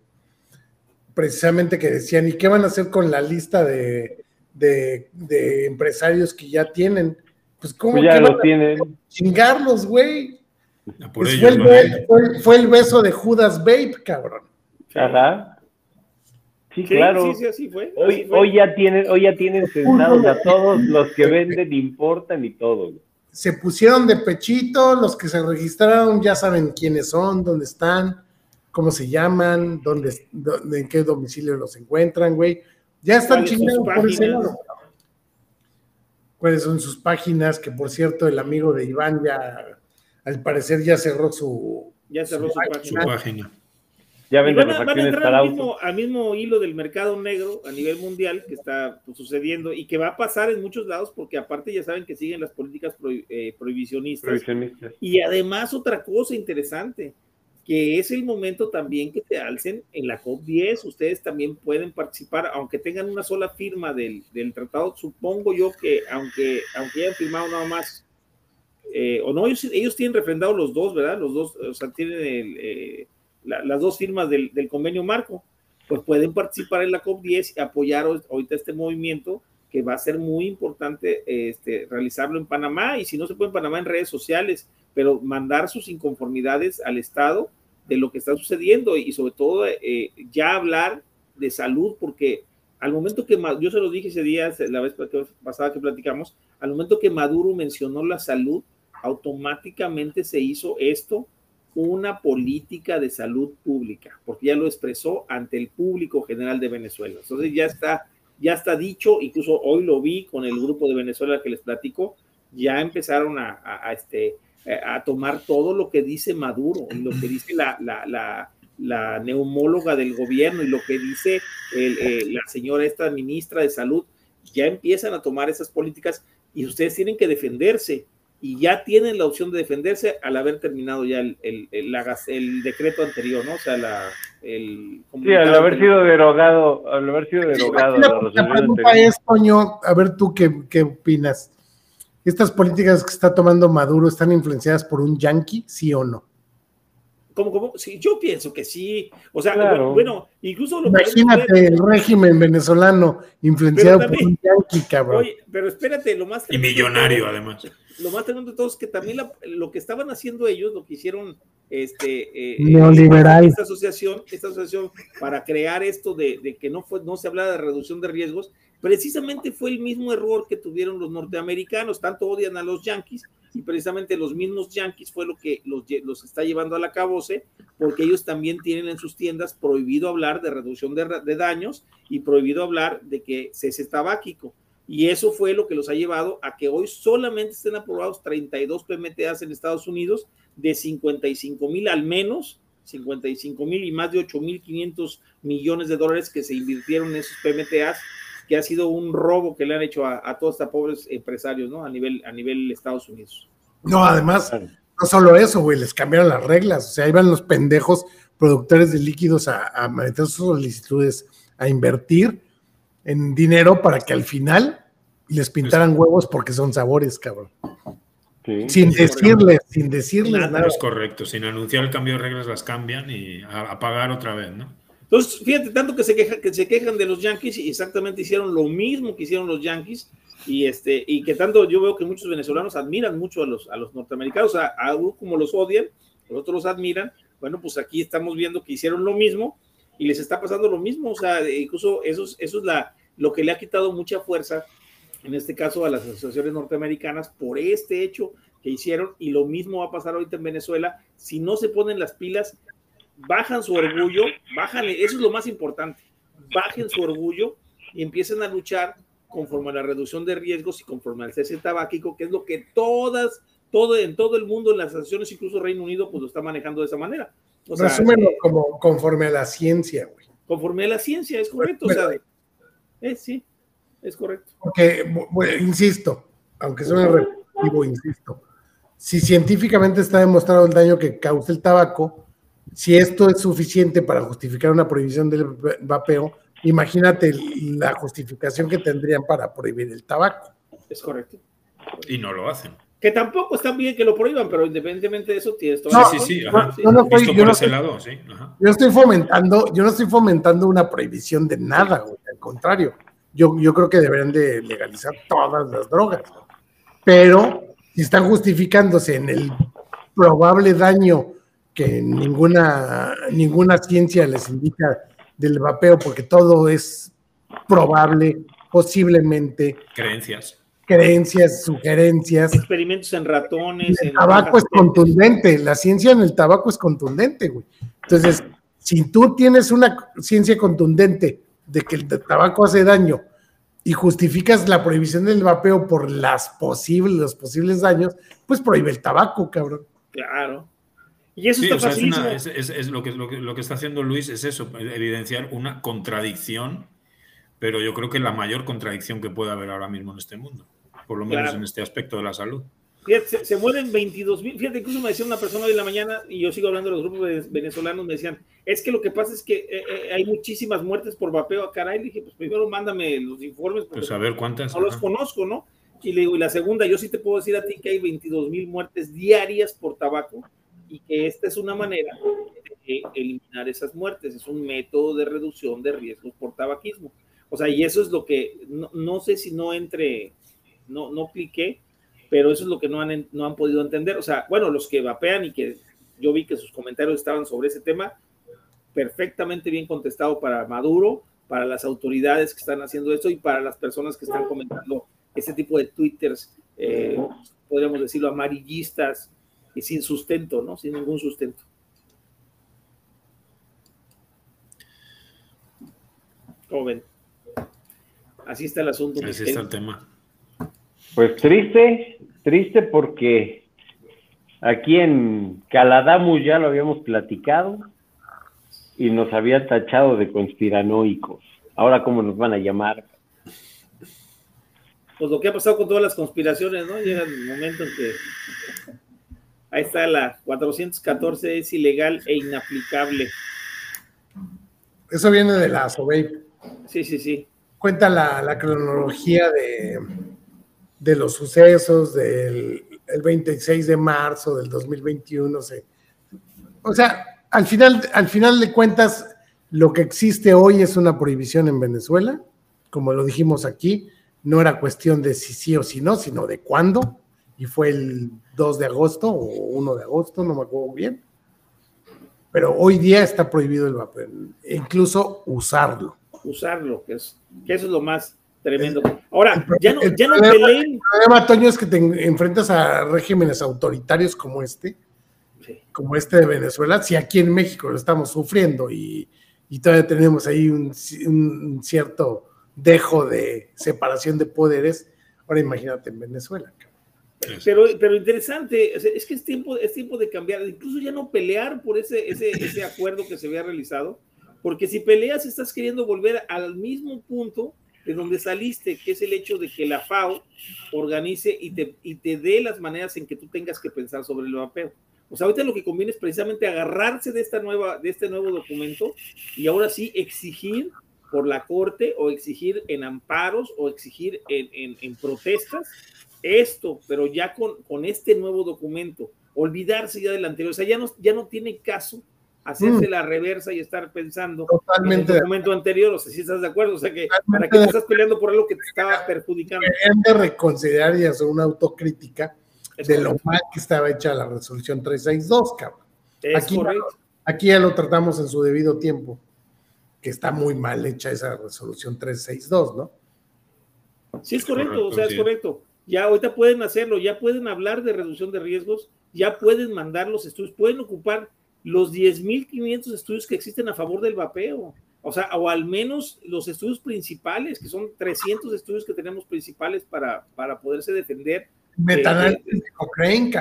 precisamente que decían, ¿y qué van a hacer con la lista de, de, de empresarios que ya tienen? Pues, ¿cómo pues ya lo tienen. Chingarlos, güey. Pues fue, el, fue, fue, el, beso de Judas Babe, cabrón. Ajá. Sí, sí claro. Sí, sí, así fue, hoy, así fue. hoy, ya tienen, hoy ya tienen sentados a todos los que venden, importan y todo. Se pusieron de pechito, los que se registraron ya saben quiénes son, dónde están, cómo se llaman, dónde, dónde en qué domicilio los encuentran, güey. Ya están chingados por ese lado. ¿Cuáles son sus páginas? Que por cierto, el amigo de Iván ya al parecer ya cerró su, ya cerró su, su, página. su página. Ya van, a, van, a, entrar al mismo, al mismo, hilo del mercado negro a nivel mundial que está pues, sucediendo y que va a pasar en muchos lados porque aparte ya saben que siguen las políticas pro, eh, prohibicionistas. prohibicionistas. Y además otra cosa interesante, que es el momento también que te alcen en la COP10, ustedes también pueden participar, aunque tengan una sola firma del, del tratado, supongo yo que aunque, aunque hayan firmado nada más eh, o no, ellos, ellos, tienen refrendado los dos, ¿verdad? Los dos, o sea, tienen el, eh, la, las dos firmas del, del, convenio marco, pues pueden participar en la COP10 y apoyar ahorita este movimiento que va a ser muy importante este, realizarlo en Panamá y si no se puede en Panamá en redes sociales, pero mandar sus inconformidades al Estado de lo que está sucediendo y sobre todo eh, ya hablar de salud porque al momento que yo se lo dije ese día, la vez pasada que platicamos, al momento que Maduro mencionó la salud, automáticamente se hizo esto una política de salud pública, porque ya lo expresó ante el público general de Venezuela. Entonces ya está, ya está dicho, incluso hoy lo vi con el grupo de Venezuela que les platico, ya empezaron a, este, a tomar todo lo que dice Maduro y lo que dice la, la, la, neumóloga del gobierno y lo que dice eh, la señora esta ministra de salud, ya empiezan a tomar esas políticas y ustedes tienen que defenderse y ya tienen la opción de defenderse al haber terminado ya el, el, el, decreto anterior, ¿no? O sea, la, el... Sí, al haber sido derogado, al haber sido derogado. la, pregunta es, Toño, a ver tú qué, qué opinas. ¿Estas políticas que está tomando Maduro están influenciadas por un yanqui, sí o no? ¿Cómo, cómo? Sí, yo pienso que sí. O sea, bueno, incluso lo Imagínate el régimen venezolano influenciado por un yanqui, cabrón. Oye, pero espérate, lo más. Y millonario, además. Lo más tremendo de todo es que también lo que estaban haciendo ellos, lo que hicieron este, eh, Neoliberal. Esta asociación, esta asociación para crear esto de, de, que no, fue, no se habla de reducción de riesgos, precisamente fue el mismo error que tuvieron los norteamericanos. Tanto odian a los yanquis y precisamente los mismos yanquis fue lo que los, los está llevando a la cabose, porque ellos también tienen en sus tiendas prohibido hablar de reducción de, de daños y prohibido hablar de que cese tabáquico. Y eso fue lo que los ha llevado a que hoy solamente estén aprobados 32 PMTAs en Estados Unidos de 55 mil al menos, 55 mil y más de 8 mil 500 millones de dólares que se invirtieron en esos PMTAs que ha sido un robo que le han hecho a, todos estos pobres empresarios, ¿no? A nivel, a nivel Estados Unidos. No, además, no solo eso, güey, les cambiaron las reglas, o sea, iban los pendejos productores de líquidos a, a meter sus solicitudes a invertir en dinero para que al final les pintaran huevos porque son sabores, cabrón. sin decirles, sin decirles nada. Es correcto, sin anunciar el cambio de reglas las cambian y a pagar otra vez, ¿no? Entonces, fíjate, tanto que se, queja, que se quejan de los Yankees y exactamente hicieron lo mismo que hicieron los Yankees y, este, y que tanto yo veo que muchos venezolanos admiran mucho a los, a los norteamericanos, a, a como los odian, los otros los admiran. Bueno, pues aquí estamos viendo que hicieron lo mismo y les está pasando lo mismo, o sea, incluso eso, eso es la, lo que le ha quitado mucha fuerza, en este caso a las asociaciones norteamericanas, por este hecho que hicieron y lo mismo va a pasar ahorita en Venezuela si no se ponen las pilas bajan su orgullo, bajan, eso es lo más importante, bajen su orgullo y empiecen a luchar conforme a la reducción de riesgos y conforme al cese tabáquico, que es lo que todas, todo en todo el mundo, en las asociaciones, incluso Reino Unido, pues lo está manejando de esa manera. O como conforme a la ciencia, güey. Conforme a la ciencia, es correcto. o sea, eh, sí, es correcto. Porque, insisto, aunque suene repetitivo, insisto, si científicamente está demostrado el daño que causa el tabaco, si esto es suficiente para justificar una prohibición del vapeo, imagínate la justificación que tendrían para prohibir el tabaco. Es correcto. Y no lo hacen. Que tampoco está bien que lo prohíban, pero independientemente de eso tienes todo. No, sí, sí, Yo no estoy, yo no estoy, lado, sí. Yo estoy fomentando, yo no estoy fomentando una prohibición de nada, al contrario. Yo, yo creo que deberían de legalizar todas las drogas. Pero si están justificándose en el probable daño que ninguna, ninguna ciencia les indica del vapeo, porque todo es probable, posiblemente. Creencias. Creencias, sugerencias. Experimentos en ratones. El tabaco es contundente, la ciencia en el tabaco es contundente, güey. Entonces, si tú tienes una ciencia contundente de que el tabaco hace daño y justificas la prohibición del vapeo por las posibles, los posibles daños, pues prohíbe el tabaco, cabrón. Claro. Y eso está es, lo, que, lo, que, está haciendo Luis es eso, evidenciar una contradicción, pero yo creo que la mayor contradicción que puede haber ahora mismo en este mundo, por lo menos en este aspecto de la salud. Fíjate, se, mueren 22 mil. Fíjate, incluso me decía una persona hoy en la mañana, y yo sigo hablando de los grupos venezolanos, me decían, es que lo que pasa es que eh, eh, hay muchísimas muertes por vapeo acá. Y dije, pues primero mándame los informes. Pues a ver cuántas. No los conozco, ¿no? Y le digo, y la segunda, yo sí te puedo decir a ti que hay 22 mil muertes diarias por tabaco y que esta es una manera de eliminar esas muertes. Es un método de reducción de riesgos por tabaquismo. O sea, y eso es lo que, no, sé si no entre, no, no cliqué, pero eso es lo que no han, no han podido entender. O sea, bueno, los que vapean y que yo vi que sus comentarios estaban sobre ese tema, perfectamente bien contestado para Maduro, para las autoridades que están haciendo esto y para las personas que están comentando ese tipo de twitters, eh, podríamos decirlo, amarillistas y sin sustento, ¿no? Sin ningún sustento. Joven. Así está el asunto. Así está el tema. Pues triste, triste porque aquí en Caladamu ya lo habíamos platicado y nos había tachado de conspiranoicos. Ahora, ¿cómo nos van a llamar? Pues lo que ha pasado con todas las conspiraciones, ¿no? Llega el momento en que ahí está la 414, es ilegal e inaplicable. Eso viene de la SOBEI. Sí, sí, sí. Cuenta la, cronología de, los sucesos del el 26 de marzo del 2021. O sea, al final, al final de cuentas, lo que existe hoy es una prohibición en Venezuela, como lo dijimos aquí, no era cuestión de si sí o si no, sino de cuándo, y fue el 2 de agosto o 1 de agosto, no me acuerdo bien. Pero hoy día está prohibido el vapor, incluso usarlo. Usarlo, que, es, que eso es lo más tremendo. Ahora, ya no, ya no peleen. El problema, Toño, es que te enfrentas a regímenes autoritarios como este, como este de Venezuela, si aquí en México lo estamos sufriendo y, todavía tenemos ahí un, cierto dejo de separación de poderes, ahora imagínate en Venezuela. Pero, pero interesante, es que es tiempo, es tiempo de cambiar, incluso ya no pelear por ese, ese, ese acuerdo que se había realizado, porque si peleas estás queriendo volver al mismo punto de donde saliste, que es el hecho de que la FAO organice y te, y te dé las maneras en que tú tengas que pensar sobre el vapeo. O sea, ahorita lo que conviene es precisamente agarrarse de, esta nueva, de este nuevo documento y ahora sí exigir por la corte o exigir en amparos o exigir en, en, protestas esto, pero ya con, con, este nuevo documento, olvidarse ya del anterior, o sea, ya no, ya no tiene caso hacerse mm. la reversa y estar pensando Totalmente en el documento anterior, o sea, si estás de acuerdo, o sea, que para qué estás peleando por algo que te estaba perjudicando. de reconsiderar y hacer una autocrítica de lo mal que estaba hecha la resolución 362, cabrón. aquí, aquí ya lo tratamos en su debido tiempo, que está muy mal hecha esa resolución 362, ¿no? Sí, es correcto, o sea, es correcto. Ya ahorita pueden hacerlo, ya pueden hablar de reducción de riesgos, ya pueden mandar los estudios, pueden ocupar los 10.500 estudios que existen a favor del vapeo. O sea, o al menos los estudios principales, que son 300 estudios que tenemos principales para, para poderse defender Metaanálisis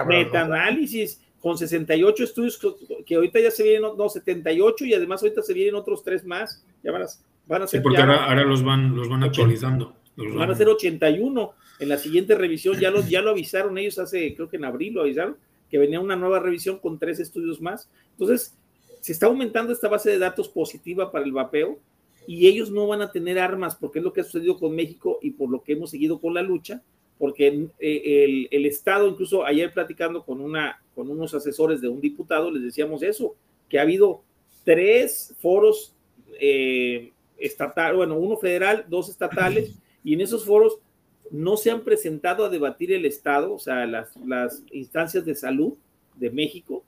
Metaanálisis con 68 estudios que, ahorita ya se vienen, no, 78 y además ahorita se vienen otros tres más. Ya van a, van a ser. Sí, porque ahora, los van, los van actualizando. van, a ser 81 en la siguiente revisión. Ya, los, ya lo avisaron ellos hace, creo que en abril lo avisaron, que venía una nueva revisión con tres estudios más. Entonces, se está aumentando esta base de datos positiva para el vapeo y ellos no van a tener armas porque es lo que ha sucedido con México y por lo que hemos seguido con la lucha porque eh, el, Estado, incluso ayer platicando con, una, con unos asesores de un diputado, les decíamos eso, que ha habido tres foros eh, estatales, bueno, uno federal, dos estatales, y en esos foros no se han presentado a debatir el Estado, o sea, las, instancias de salud de México,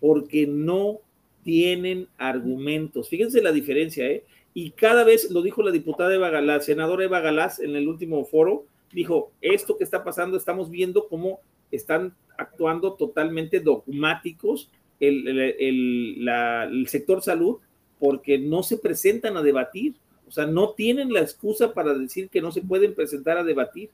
porque no tienen argumentos. Fíjense la diferencia, ¿eh? Y cada vez, lo dijo la diputada Eva Galás, senadora Eva Galás en el último foro, dijo, esto que está pasando, estamos viendo cómo están actuando totalmente dogmáticos el, el, sector salud porque no se presentan a debatir, o sea, no tienen la excusa para decir que no se pueden presentar a debatir.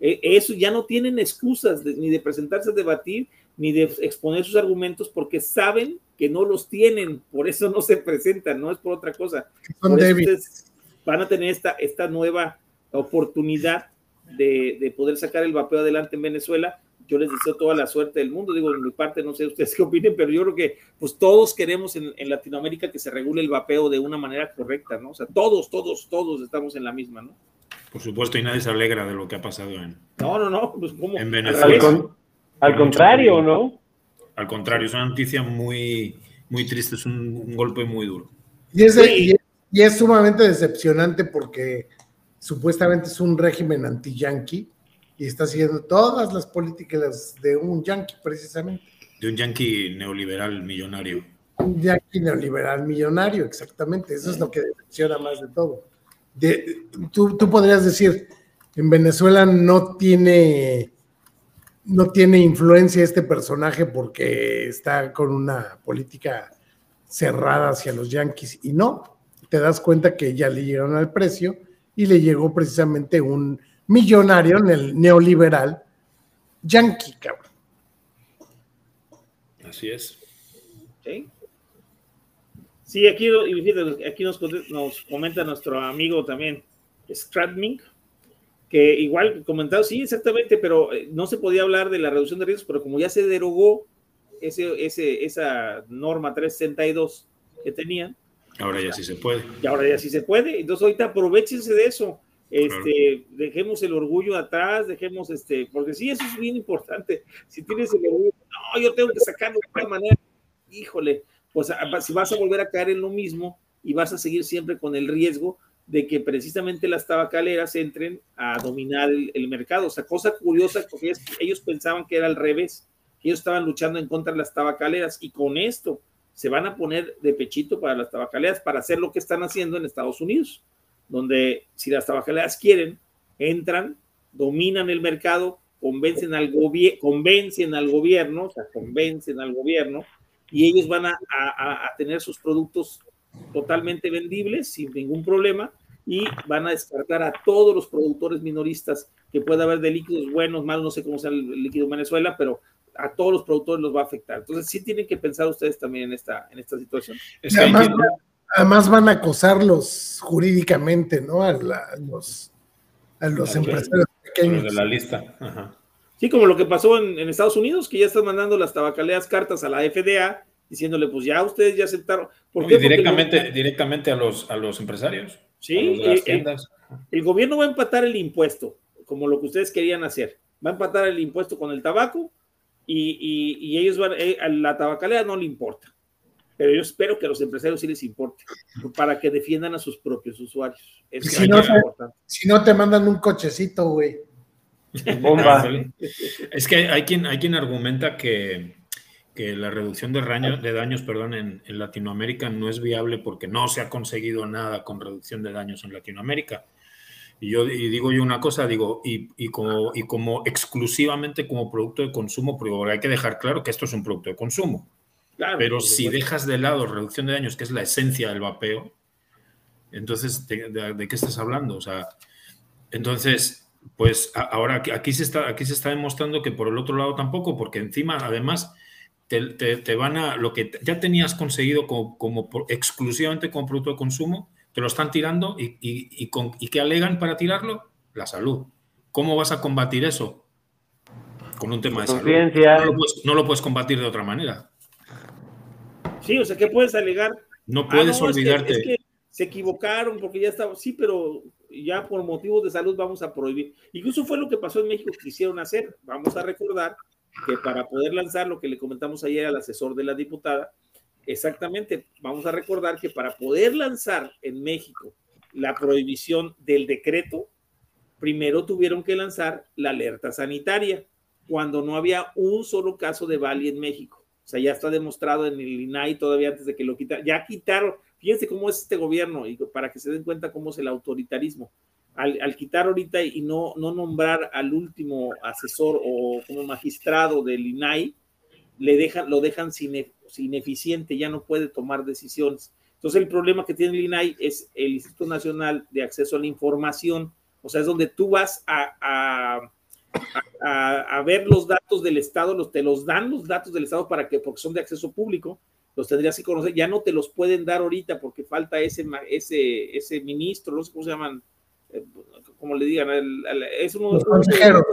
E, eso ya no tienen excusas ni de presentarse a debatir, ni de exponer sus argumentos porque saben que no los tienen, por eso no se presentan, no es por otra cosa. van a tener esta, esta nueva oportunidad de, poder sacar el vapeo adelante en Venezuela. Yo les deseo toda la suerte del mundo. Digo, en mi parte, no sé ustedes [laughs] qué opinen, pero yo creo que pues todos queremos en, Latinoamérica que se regule el vapeo de una manera correcta, ¿no? O sea, todos, todos, todos estamos en la misma, ¿no? Por supuesto, y nadie se alegra de lo que ha pasado en, no, no, no, pues, en Venezuela. Al, contrario, ¿no? Al contrario, es una noticia muy muy triste, es un, golpe muy duro. Y es, y, es, sumamente decepcionante porque supuestamente es un régimen anti-yankee y está haciendo todas las políticas de un yankee precisamente. De un yankee neoliberal millonario. Un yankee neoliberal millonario, exactamente. Eso es lo que decepciona más de todo. De, tú, tú podrías decir, en Venezuela no tiene no tiene influencia este personaje porque está con una política cerrada hacia los Yankees y no, te das cuenta que ya le llegaron al precio y le llegó precisamente un millonario en el neoliberal yankee, cabrón. Así es. Sí, aquí, aquí nos, nos comenta nuestro amigo también, Stradming, que igual comentado, sí, exactamente, pero eh, no se podía hablar de la reducción de riesgos, pero como ya se derogó ese, ese, esa norma 362 que tenían. Ahora ya sí se puede. Y ahora ya sí se puede. Entonces ahorita aprovechense de eso. Este, dejemos el orgullo atrás, dejemos este, porque sí, eso es bien importante. Si tienes el orgullo, no, yo tengo que sacarlo de tal manera, híjole, pues si vas a volver a caer en lo mismo y vas a seguir siempre con el riesgo de que precisamente las tabacaleras entren a dominar el, mercado. O sea, cosa curiosa, porque ellos, pensaban que era al revés, que ellos estaban luchando en contra de las tabacaleras y con esto se van a poner de pechito para las tabacaleras para hacer lo que están haciendo en Estados Unidos, donde si las tabacaleras quieren, entran, dominan el mercado, convencen al, convencen al gobierno, o sea, convencen al gobierno, y ellos van a, a tener sus productos totalmente vendibles sin ningún problema y van a descartar a todos los productores minoristas que pueda haber de líquidos buenos, malos, no sé cómo sea el líquido en Venezuela, pero a todos los productores los va a afectar. Entonces sí tienen que pensar ustedes también en esta, en esta situación. además, van a acosarlos jurídicamente, ¿no? A, los, a los empresarios pequeños. de la lista. Sí, como lo que pasó en, en, Estados Unidos, que ya están mandando las tabacaleas cartas a la FDA diciéndole, pues ya ustedes ya aceptaron. ¿Por Directamente, directamente a los, a los empresarios. Sí, el, gobierno va a empatar el impuesto, como lo que ustedes querían hacer. Va a empatar el impuesto con el tabaco y, ellos van, eh, a la tabacalera no le importa. Pero yo espero que a los empresarios sí les importe, para que defiendan a sus propios usuarios. si, no, si no te mandan un cochecito, güey. Bomba. es que hay quien, hay quien argumenta que, que la reducción de, de daños perdón, en, Latinoamérica no es viable porque no se ha conseguido nada con reducción de daños en Latinoamérica. Y yo y digo yo una cosa, digo, y, y, como, y como exclusivamente como producto de consumo, porque hay que dejar claro que esto es un producto de consumo. Pero si dejas de lado reducción de daños, que es la esencia del vapeo, entonces, ¿de, de qué estás hablando? O sea, entonces, pues ahora aquí se, está, aquí se está demostrando que por el otro lado tampoco, porque encima, además, te, van a, lo que ya tenías conseguido como, exclusivamente como producto de consumo, te lo están tirando y, y, con, y ¿qué alegan para tirarlo? La salud. ¿Cómo vas a combatir eso? Con un tema de salud. No lo, puedes, combatir de otra manera. Sí, o sea, ¿qué puedes alegar? No ah, puedes olvidarte. Es que, se equivocaron porque ya estaba, sí, pero ya por motivos de salud vamos a prohibir. Incluso fue lo que pasó en México que quisieron hacer. Vamos a recordar que para poder lanzar lo que le comentamos ayer al asesor de la diputada, exactamente, vamos a recordar que para poder lanzar en México la prohibición del decreto, primero tuvieron que lanzar la alerta sanitaria, cuando no había un solo caso de Bali en México. O sea, ya está demostrado en el INAI todavía antes de que lo quitaran. Ya quitaron, fíjense cómo es este gobierno y para que se den cuenta cómo es el autoritarismo al, quitar ahorita y no, no nombrar al último asesor o como magistrado del INAI, le dejan, lo dejan sin, ineficiente, ya no puede tomar decisiones. Entonces el problema que tiene el INAI es el Instituto Nacional de Acceso a la Información, o sea, es donde tú vas a, ver los datos del Estado, los, te los dan los datos del Estado para que, porque son de acceso público, los tendrías que conocer, ya no te los pueden dar ahorita porque falta ese, ese, ese ministro, no sé cómo se llaman, eh, como le digan, es uno de los, consejeros,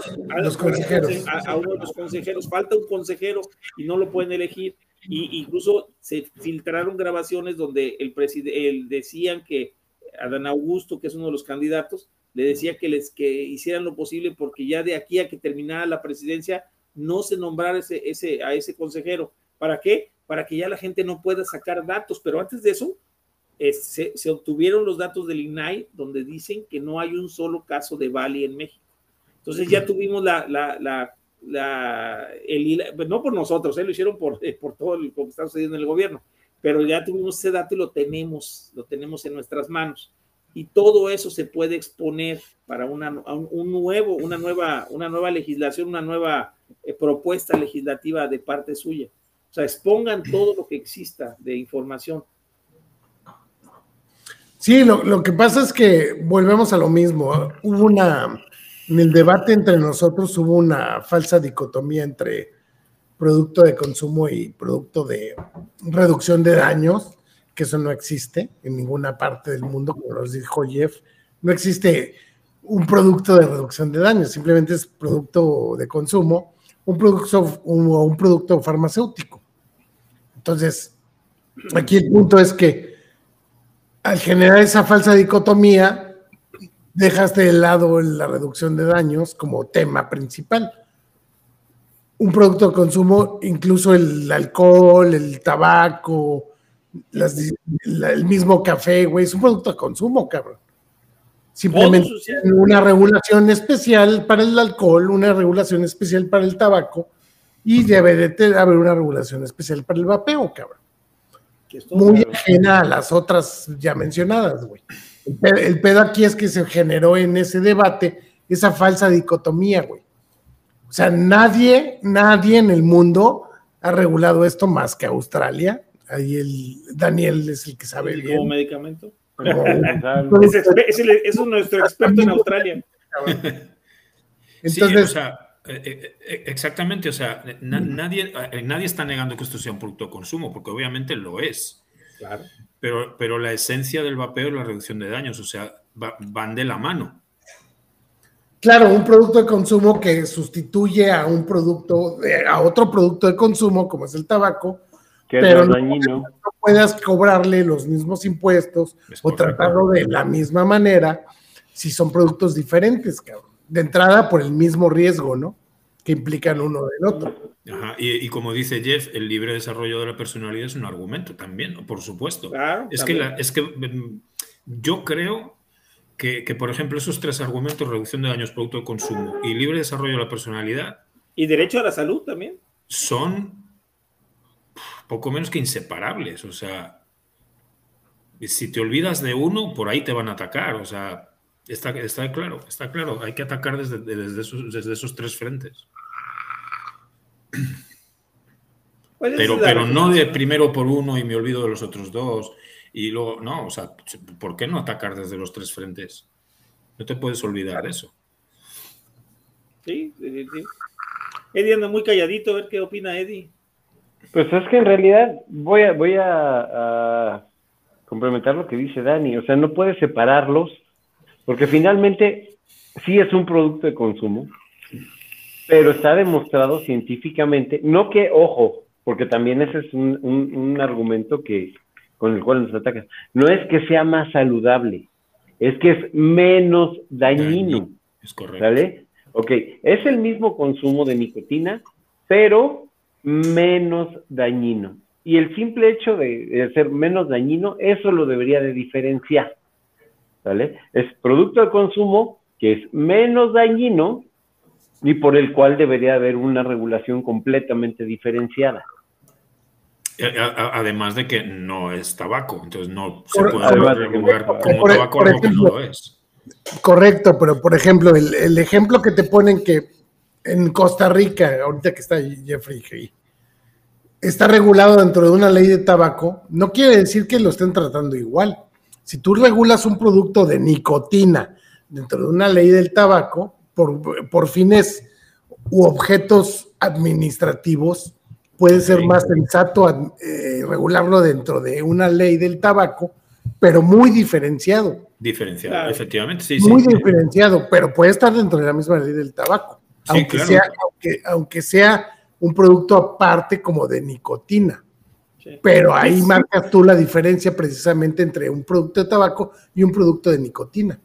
a, uno de los consejeros, falta un consejero y no lo pueden elegir. Y incluso se filtraron grabaciones donde el presidente decían que Adán Augusto, que es uno de los candidatos, le decía que les que hicieran lo posible porque ya de aquí a que terminara la presidencia no se nombrara ese, ese, a ese consejero. ¿Para qué? para que ya la gente no pueda sacar datos, pero antes de eso, eh, se, se, obtuvieron los datos del INAI donde dicen que no hay un solo caso de Bali en México. Entonces ya tuvimos la, la, la, la el, pues, no por nosotros, ¿eh? lo hicieron por, eh, por todo lo que está sucediendo en el gobierno, pero ya tuvimos ese dato y lo tenemos, lo tenemos en nuestras manos. Y todo eso se puede exponer para una, un nuevo, una, nueva, una nueva legislación, una nueva eh, propuesta legislativa de parte suya. O sea, expongan todo lo que exista de información. Sí, lo, lo que pasa es que volvemos a lo mismo. Hubo una, en el debate entre nosotros hubo una falsa dicotomía entre producto de consumo y producto de reducción de daños, que eso no existe en ninguna parte del mundo, como nos dijo Jeff. No existe un producto de reducción de daños, simplemente es producto de consumo, un producto, un, un producto farmacéutico. Entonces, aquí el punto es que al generar esa falsa dicotomía, dejaste de lado la reducción de daños como tema principal. Un producto de consumo, incluso el alcohol, el tabaco, las, el mismo café, güey, es un producto de consumo, cabrón. Simplemente una regulación especial para el alcohol, una regulación especial para el tabaco y debe de haber una regulación especial para el vapeo, cabrón. Muy ajena a las otras ya mencionadas, güey. El pedo, aquí es que se generó en ese debate esa falsa dicotomía, güey. O sea, nadie, nadie en el mundo ha regulado esto más que Australia. Ahí el Daniel es el que sabe bien. ¿Como medicamento? [laughs] es, es, nuestro experto en Australia. Entonces, o sea, eh, eh, eh, exactamente, o sea, nadie, nadie está negando que esto sea un producto de consumo, porque obviamente lo es. Claro. Pero, pero la esencia del vapeo es la reducción de daños, o sea, van de la mano. Claro, un producto de consumo que sustituye a un producto, a otro producto de consumo, como es el tabaco, pero no, no, puedas cobrarle los mismos impuestos o tratarlo de la misma manera si son productos diferentes, cabrón. De entrada por el mismo riesgo, ¿no? Que implican uno del otro. Y, como dice Jeff, el libre desarrollo de la personalidad es un argumento también, por supuesto. es, que es que mm, yo creo que, por ejemplo, esos tres argumentos, reducción de daños, producto de consumo y libre desarrollo de la personalidad. Y derecho a la salud también. Son poco menos que inseparables. O sea, si te olvidas de uno, por ahí te van a atacar. O sea, está, está claro, está claro. Hay que atacar desde, desde esos tres frentes. Pero, pero no de primero por uno y me olvido de los otros dos. Y luego, no, o sea, ¿por qué no atacar desde los tres frentes? No te puedes olvidar de eso. Sí, sí, sí. Eddie anda muy calladito, a ver qué opina Eddie. Pues es que en realidad voy a, voy a, a complementar lo que dice Dani. O sea, no puedes separarlos, porque finalmente sí es un producto de consumo, pero está demostrado científicamente, no que, ojo, porque también ese es un, un, argumento que con el cual nos atacan, no es que sea más saludable, es que es menos dañino. Es correcto. ¿Sale? Ok, es el mismo consumo de nicotina, pero menos dañino. Y el simple hecho de, de ser menos dañino, eso lo debería de diferenciar. ¿Vale? Es producto de consumo que es menos dañino y por el cual debería haber una regulación completamente diferenciada. Eh, además de que no es tabaco, entonces no se puede regular como tabaco algo que no lo es. Correcto, pero por ejemplo, el, ejemplo que te ponen que en Costa Rica, ahorita que está Jeffrey está regulado dentro de una ley de tabaco, no quiere decir que lo estén tratando igual. Si tú regulas un producto de nicotina dentro de una ley del tabaco, por, fines u objetos administrativos, puede ser más sensato eh, regularlo dentro de una ley del tabaco, pero muy diferenciado. Diferenciado, efectivamente, sí. Muy diferenciado, pero puede estar dentro de la misma ley del tabaco, aunque, sea, aunque, sea un producto aparte como de nicotina. Pero ahí marcas tú la diferencia precisamente entre un producto de tabaco y un producto de nicotina.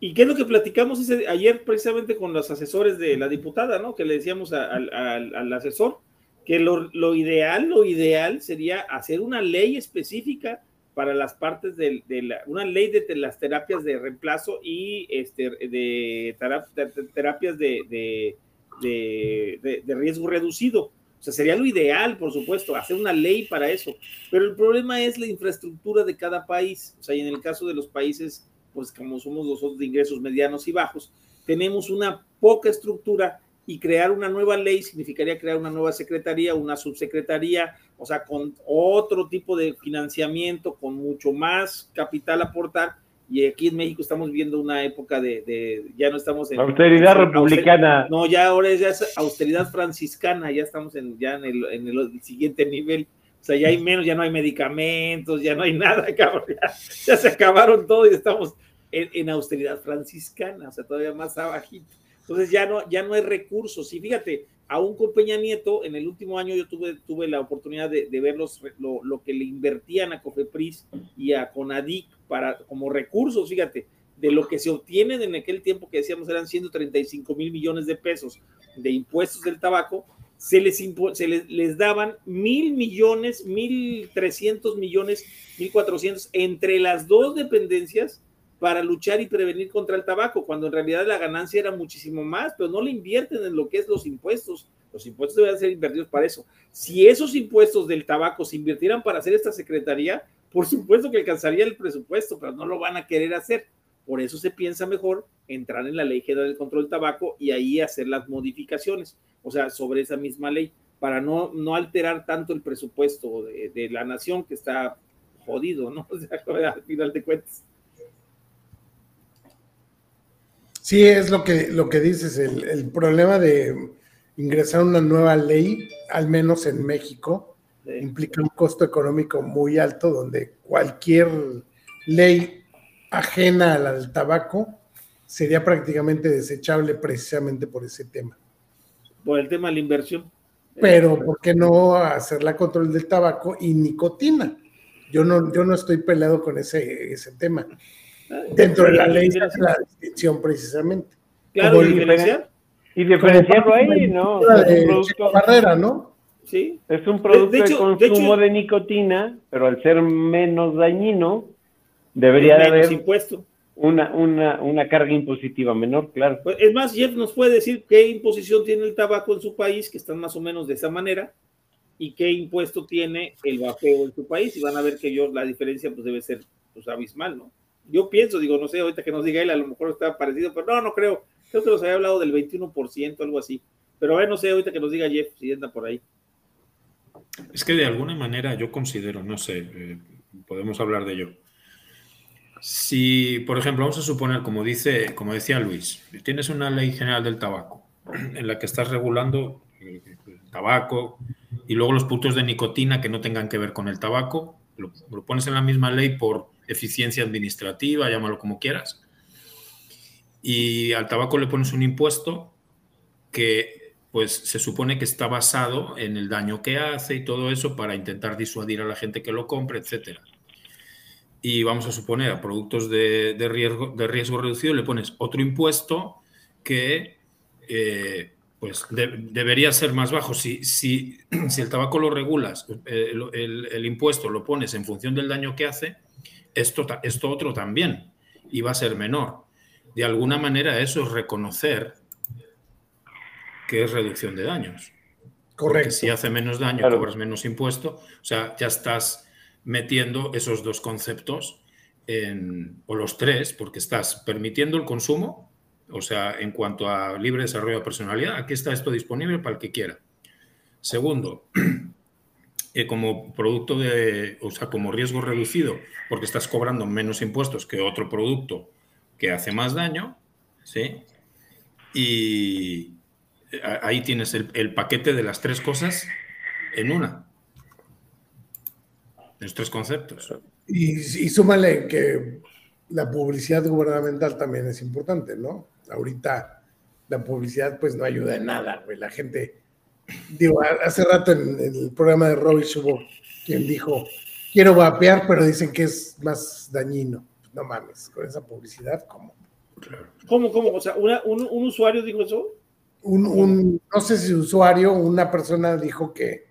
¿Y qué es lo que platicamos ayer precisamente con los asesores de la diputada, ¿no? Que le decíamos al asesor que lo, lo, ideal, lo ideal sería hacer una ley específica para las partes de, de la, una ley de las terapias de reemplazo y este, de, terapias de, de, riesgo reducido. O sea, sería lo ideal, por supuesto, hacer una ley para eso. Pero el problema es la infraestructura de cada país. O sea, y en el caso de los países, pues como somos nosotros de ingresos medianos y bajos, tenemos una poca estructura y crear una nueva ley significaría crear una nueva secretaría, una subsecretaría, o sea, con otro tipo de financiamiento, con mucho más capital aportar. Y aquí en México estamos viendo una época de, ya no estamos en austeridad republicana. no, ya ahora es, ya es austeridad franciscana, ya estamos en, ya en el, en el siguiente nivel. O sea, ya hay menos, ya no hay medicamentos, ya no hay [laughs] nada, cabrón. Ya, se acabaron todo y estamos en, en austeridad franciscana, o sea, todavía más abajito. Entonces ya no, ya no hay recursos. Y fíjate, aún con Peña Nieto, en el último año yo tuve, tuve la oportunidad de, ver los, lo, que le invertían a Cofepris y a Conadic para, como recursos, fíjate, de lo que se obtiene en aquel tiempo que decíamos eran 135 mil millones de pesos de impuestos del tabaco, se les, se les, les daban mil millones, mil trescientos millones, mil cuatrocientos entre las dos dependencias para luchar y prevenir contra el tabaco, cuando en realidad la ganancia era muchísimo más, pero no le invierten en lo que es los impuestos. Los impuestos deben ser invertidos para eso. Si esos impuestos del tabaco se invirtieran para hacer esta secretaría, por supuesto que alcanzaría el presupuesto, pero no lo van a querer hacer. Por eso se piensa mejor entrar en la ley general del control del tabaco y ahí hacer las modificaciones, o sea, sobre esa misma ley, para no, no alterar tanto el presupuesto de, de la nación que está jodido, ¿no? [laughs] O sea, al final de cuentas. Sí, es lo que, lo que dices, el, problema de ingresar una nueva ley, al menos en México, implica un costo económico muy alto, donde cualquier ley ajena a la del tabaco sería prácticamente desechable precisamente por ese tema. Por el tema de la inversión. Pero, ¿por qué no hacer la control del tabaco y nicotina? Yo no, yo no estoy peleado con ese, ese tema. Dentro de la ley de la distinción precisamente. Claro, y diferenciar. Y diferenciarlo ahí, ¿no? Es un producto, ¿no? Sí. Es un producto de, consumo de, nicotina, pero al ser menos dañino, debería de haber impuesto. Una, una, una carga impositiva menor, claro. Pues, es más, Jeff nos puede decir qué imposición tiene el tabaco en su país, que están más o menos de esa manera, y qué impuesto tiene el vapeo en su país, y van a ver que yo la diferencia pues debe ser pues, abismal, ¿no? Yo pienso, digo, no sé, ahorita que nos diga él, a lo mejor está parecido, pero no, no creo. Creo que nos había hablado del 21%, algo así. Pero a ver, no sé, ahorita que nos diga Jeff, si anda por ahí. Es que de alguna manera yo considero, no sé, eh, podemos hablar de ello. Si, por ejemplo, vamos a suponer, como dice, como decía Luis, tienes una ley general del tabaco [clears throat] en la que estás regulando el, tabaco y luego los puntos de nicotina que no tengan que ver con el tabaco, lo pones en la misma ley por eficiencia administrativa, llámalo como quieras. Y al tabaco le pones un impuesto que pues se supone que está basado en el daño que hace y todo eso para intentar disuadir a la gente que lo compre, etc. Y vamos a suponer a productos de, riesgo, de riesgo reducido le pones otro impuesto que eh, pues debería ser más bajo. Si, si, [clears throat] si, el tabaco lo regulas, eh, el, impuesto lo pones en función del daño que hace, esto, esto otro también, y va a ser menor. De alguna manera eso es reconocer que es reducción de daños. Correcto. Porque si hace menos daño, cobras menos impuesto. O sea, ya estás metiendo esos dos conceptos en, o los tres, porque estás permitiendo el consumo, o sea, en cuanto a libre desarrollo de personalidad, aquí está esto disponible para el que quiera. Segundo, [clears throat] eh, como producto de, o sea, como riesgo reducido, porque estás cobrando menos impuestos que otro producto que hace más daño, ¿sí? Y ahí tienes el, paquete de las tres cosas en una. Los tres conceptos. Y, y súmale que la publicidad gubernamental también es importante, ¿no? Ahorita la publicidad pues no ayuda en nada, güey. La gente digo, hace rato en, el programa de Robbie hubo quien dijo, quiero vapear, pero dicen que es más dañino. No mames, con esa publicidad, ¿cómo? ¿Cómo, cómo? O sea, un, usuario dijo eso. un, un, no sé si usuario, una persona dijo que,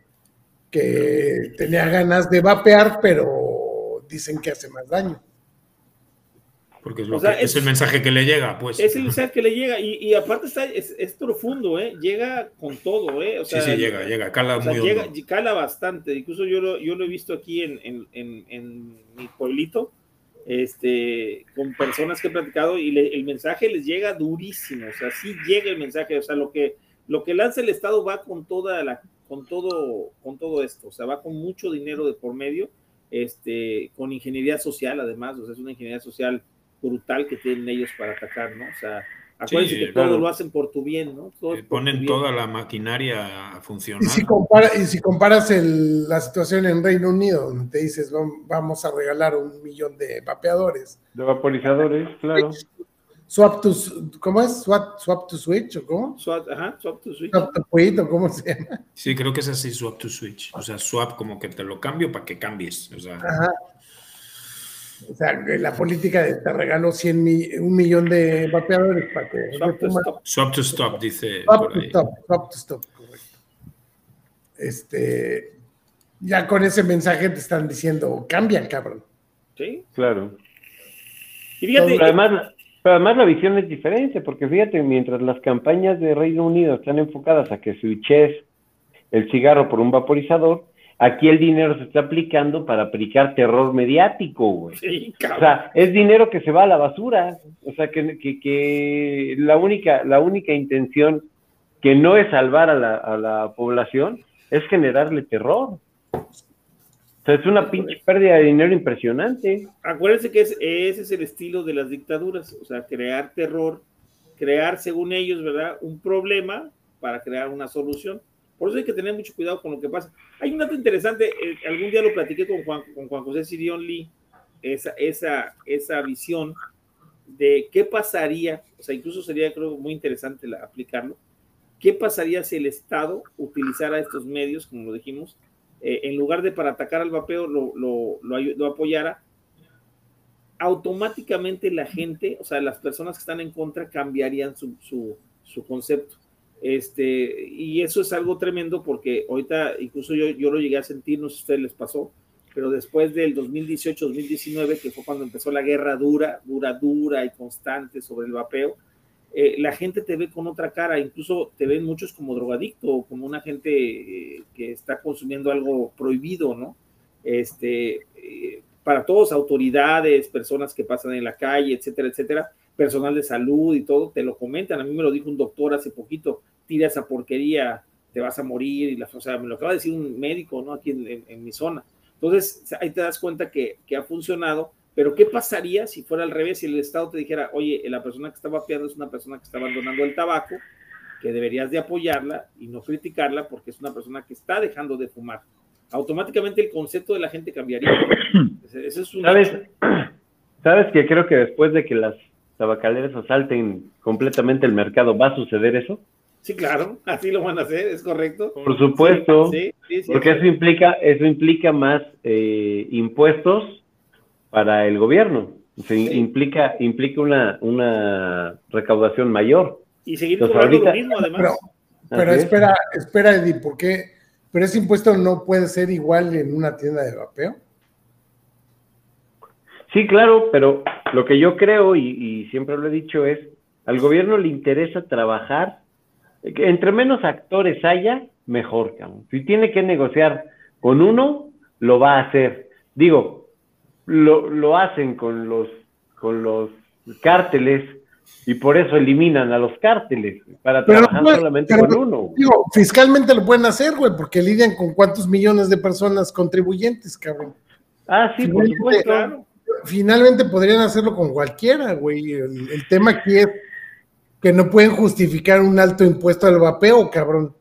que tenía ganas de vapear, pero dicen que hace más daño. Porque es, lo sea, que- es, es- el mensaje que le llega, pues. Es el mensaje que le llega y, y aparte está, es, es profundo, ¿eh? Llega con todo, ¿eh? O Sí, sea, sí, llega, llega, cala O sea, muy llega, cala bastante. Incluso yo lo, yo lo he visto aquí en, en, en, en mi pueblito, este, con personas que he platicado y le- el mensaje les llega durísimo. O sea, sí llega el mensaje. O sea, lo que, lo que lanza el Estado va con toda la, con todo, con todo esto. O sea, va con mucho dinero de por medio, este, con ingeniería social además. O sea, es una ingeniería social brutal que tienen ellos para atacar, ¿no? O sea, acuérdense Sí, que todo lo hacen por tu bien, ¿no? Todo Eh, Ponen bien. toda la maquinaria a funcionar. Y si, compara, y si comparas el- la situación en Reino Unido, donde te dices "Vam- vamos a regalar un millón de vapeadores, De vaporizadores, claro. swap to, ¿cómo es? Swap, swap to switch o cómo? Swap, ajá, swap to switch. Swap to quit o cómo se llama. Sí, creo que es así, swap to switch. O sea, swap como que te lo cambio para que cambies. O sea, Ajá. O sea, la política de te regalo 100 mi- un millón de vapeadores para que Swap to stop. to stop, dice Swap por to ahí. stop, swap to stop, correcto. Este, ya con ese mensaje te están diciendo, cambia, cabrón. Sí. Claro. Y fíjate, Pero además, pero además la visión es diferente, porque fíjate, mientras las campañas de Reino Unido están enfocadas a que switches el cigarro por un vaporizador, aquí el dinero se está aplicando para aplicar terror mediático, güey. sí, O sea, es dinero que se va a la basura. O sea, que, que, que la, única, la única intención que no es salvar a la, a la población es generarle terror. O sea, es una pinche pérdida de dinero impresionante. Acuérdense que es- ese es el estilo de las dictaduras, o sea, crear terror, crear, según ellos, ¿verdad?, un problema para crear una solución. Por eso hay que tener mucho cuidado con lo que pasa. Hay un dato interesante, eh, algún día lo platiqué con Juan, José Sirión Lee, esa, esa, esa visión de qué pasaría, o sea, incluso sería, creo, muy interesante la- aplicarlo, qué pasaría si el Estado utilizara estos medios, como lo dijimos, eh, en lugar de para atacar al vapeo, lo, lo, lo lo apoyara, automáticamente la gente, o sea, las personas que están en contra cambiarían su, su, su concepto. Este, y eso es algo tremendo porque ahorita incluso yo, yo lo llegué a sentir, no sé si ustedes les pasó, pero después del 2018-2019, que fue cuando empezó la guerra dura, dura, dura y constante sobre el vapeo, eh, la gente te ve con otra cara, incluso te ven muchos como drogadicto como una gente eh, que está consumiendo algo prohibido, ¿no? Este, eh, para todos, autoridades, personas que pasan en la calle, etcétera, etcétera, personal de salud y todo, te lo comentan. A mí me lo dijo un doctor hace poquito, tira esa porquería, te vas a morir, y la, o sea, me lo acaba de decir un médico, ¿no? Aquí en, en- en mi zona. Entonces, ahí te das cuenta que, que ha funcionado, pero ¿qué pasaría si fuera al revés? Si el Estado te dijera, oye, la persona que está vapeando es una persona que está abandonando el tabaco, que deberías de apoyarla y no criticarla porque es una persona que está dejando de fumar. Automáticamente el concepto de la gente cambiaría. [clears throat] Es un ¿Sabes? [clears throat] ¿Sabes que creo que después de que las tabacaleras asalten completamente el mercado va a suceder eso? Sí, claro, [laughs] así lo van a hacer, es correcto. Por supuesto, Sí, sí, sí, porque sí. eso implica, eso implica más eh, impuestos para el gobierno. Sí. implica, implica una, una recaudación mayor. Y seguir Entonces, cobrando lo ahorita- mismo, además. Pero, pero Así es. espera, espera, Eddie, ¿por qué? Pero ese impuesto no puede ser igual en una tienda de vapeo. Sí, claro, pero lo que yo creo, y, y siempre lo he dicho, es, al gobierno le interesa trabajar, entre menos actores haya, mejor, cabrón. Si tiene que negociar con uno, lo va a hacer. Digo, lo, lo hacen con los, con los cárteles y por eso eliminan a los cárteles, para Pero trabajar puede- solamente pero- con uno. Digo, fiscalmente lo pueden hacer, güey, porque lidian con cuántos millones de personas contribuyentes, cabrón. Ah, sí, por Sí, supuesto. Finalmente podrían hacerlo con cualquiera, güey. El, el tema aquí es que no pueden justificar un alto impuesto al vapeo, cabrón,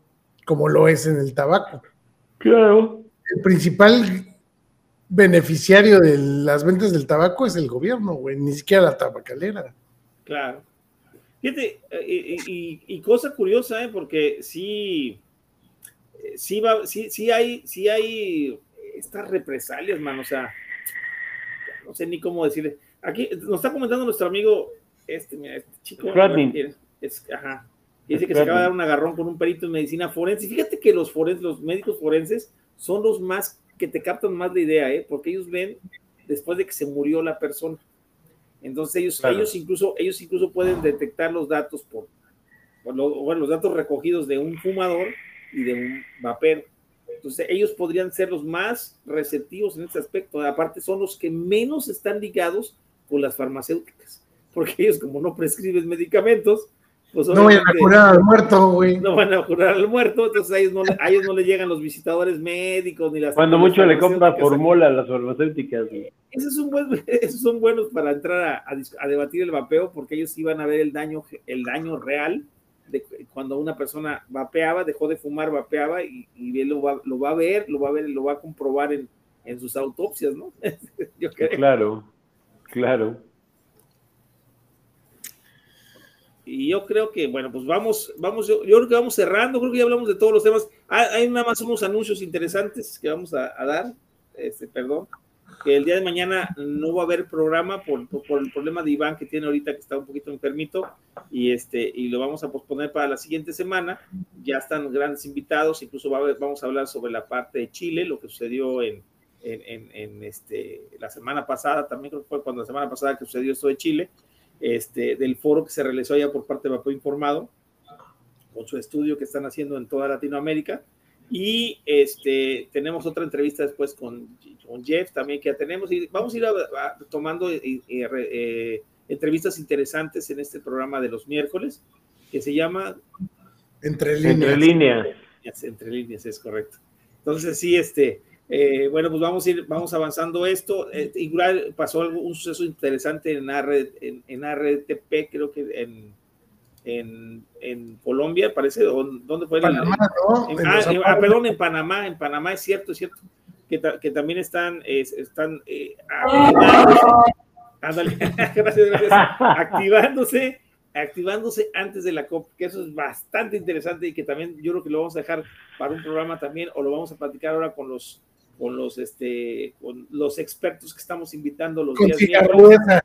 como lo es en el tabaco. Claro. El principal beneficiario de las ventas del tabaco es el gobierno, güey, ni siquiera la tabacalera. Claro. Fíjate, eh, y, y- y cosa curiosa, ¿eh? porque sí, eh, sí, va, sí, sí hay, sí hay estas represalias, man, o sea, no sé ni cómo decirle. Aquí nos está comentando nuestro amigo, este, mira, este chico, Rodney. es, ajá, dice que se acaba de dar un agarrón con un perito en medicina forense. Fíjate que los forenses, los médicos forenses son los más que te captan más la idea, ¿eh? porque ellos ven después de que se murió la persona. Entonces ellos, ellos incluso, ellos incluso pueden detectar los datos por, bueno, los datos recogidos de un fumador y de un vapero. Entonces ellos podrían ser los más receptivos en este aspecto. Aparte son los que menos están ligados con las farmacéuticas, porque ellos como no prescriben medicamentos, pues no van a curar al muerto, güey. No van a curar al muerto, entonces a ellos no, a ellos no le llegan los visitadores médicos ni las. Cuando mucho le compra formula a las farmacéuticas. Esos son, buenos, [laughs] esos son buenos para entrar a, a, debatir el vapeo, porque ellos iban a ver el daño, el daño real de cuando una persona vapeaba, dejó de fumar, vapeaba y, y lo, va, lo, va, a ver, lo va a ver, lo va a comprobar en, en sus autopsias, ¿no? [laughs] Yo creo. Claro, claro. Y yo creo que, bueno, pues vamos, vamos, yo, yo, creo que vamos cerrando, creo que ya hablamos de todos los temas. Ah, hay nada más unos anuncios interesantes que vamos a, a, dar, este, perdón, que el día de mañana no va a haber programa por, por, por, el problema de Iván que tiene ahorita que está un poquito enfermito y este y lo vamos a posponer para la siguiente semana. Ya están grandes invitados, incluso va a haber, vamos a hablar sobre la parte de Chile, lo que sucedió en, en, en, en, este, la semana pasada, también creo que fue cuando la semana pasada que sucedió esto de Chile este, del foro que se realizó ya por parte de Vapor Informado, con su estudio que están haciendo en toda Latinoamérica. Y este, tenemos otra entrevista después con, con Jeff también que ya tenemos. Y vamos a ir a, a, tomando eh, eh, entrevistas interesantes en este programa de los miércoles, que se llama Entre líneas. Entre líneas. Entre líneas, es correcto. Entonces, sí, este, eh, bueno, pues vamos a ir, vamos avanzando esto. Eh, igual pasó algo, un suceso interesante en, AR, en, en RTP, creo que en, en, en Colombia, parece, ¿dónde fue? Panamá, ¿no? En, ah, ah, perdón, en Panamá, en Panamá es cierto, es cierto, que, ta, que también están, es, están eh, ándale, [laughs] gracias, gracias, activándose activándose antes de la COP, que eso es bastante interesante y que también yo creo que lo vamos a dejar para un programa también o lo vamos a platicar ahora con los con los este con los expertos que estamos invitando los con días cigarruiza,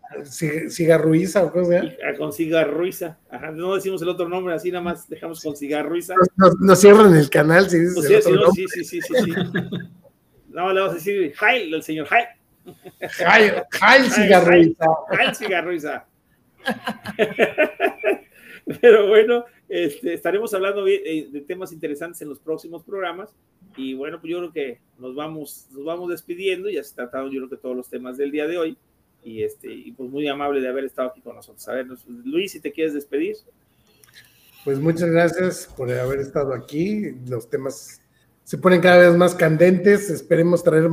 cigarruiza o cosa con cigarruiza. Ajá, no decimos el otro nombre así nada más dejamos con cigarruiza. Nos, nos cierran el canal si dices no, sí, sí, no, sí, sí, sí, sí, sí. no le vamos a decir Jail el señor Jail. Jail, Jail cigarruiza. Jail cigarruiza. Pero bueno, este, estaremos hablando de, de, temas interesantes en los próximos programas. Y bueno, pues yo creo que nos vamos, nos vamos despidiendo. Ya se trataron, yo creo que todos los temas del día de hoy. Y, este, y pues muy amable de haber estado aquí con nosotros. A ver, Luis, si te quieres despedir. Pues muchas gracias por haber estado aquí. Los temas se ponen cada vez más candentes. Esperemos traer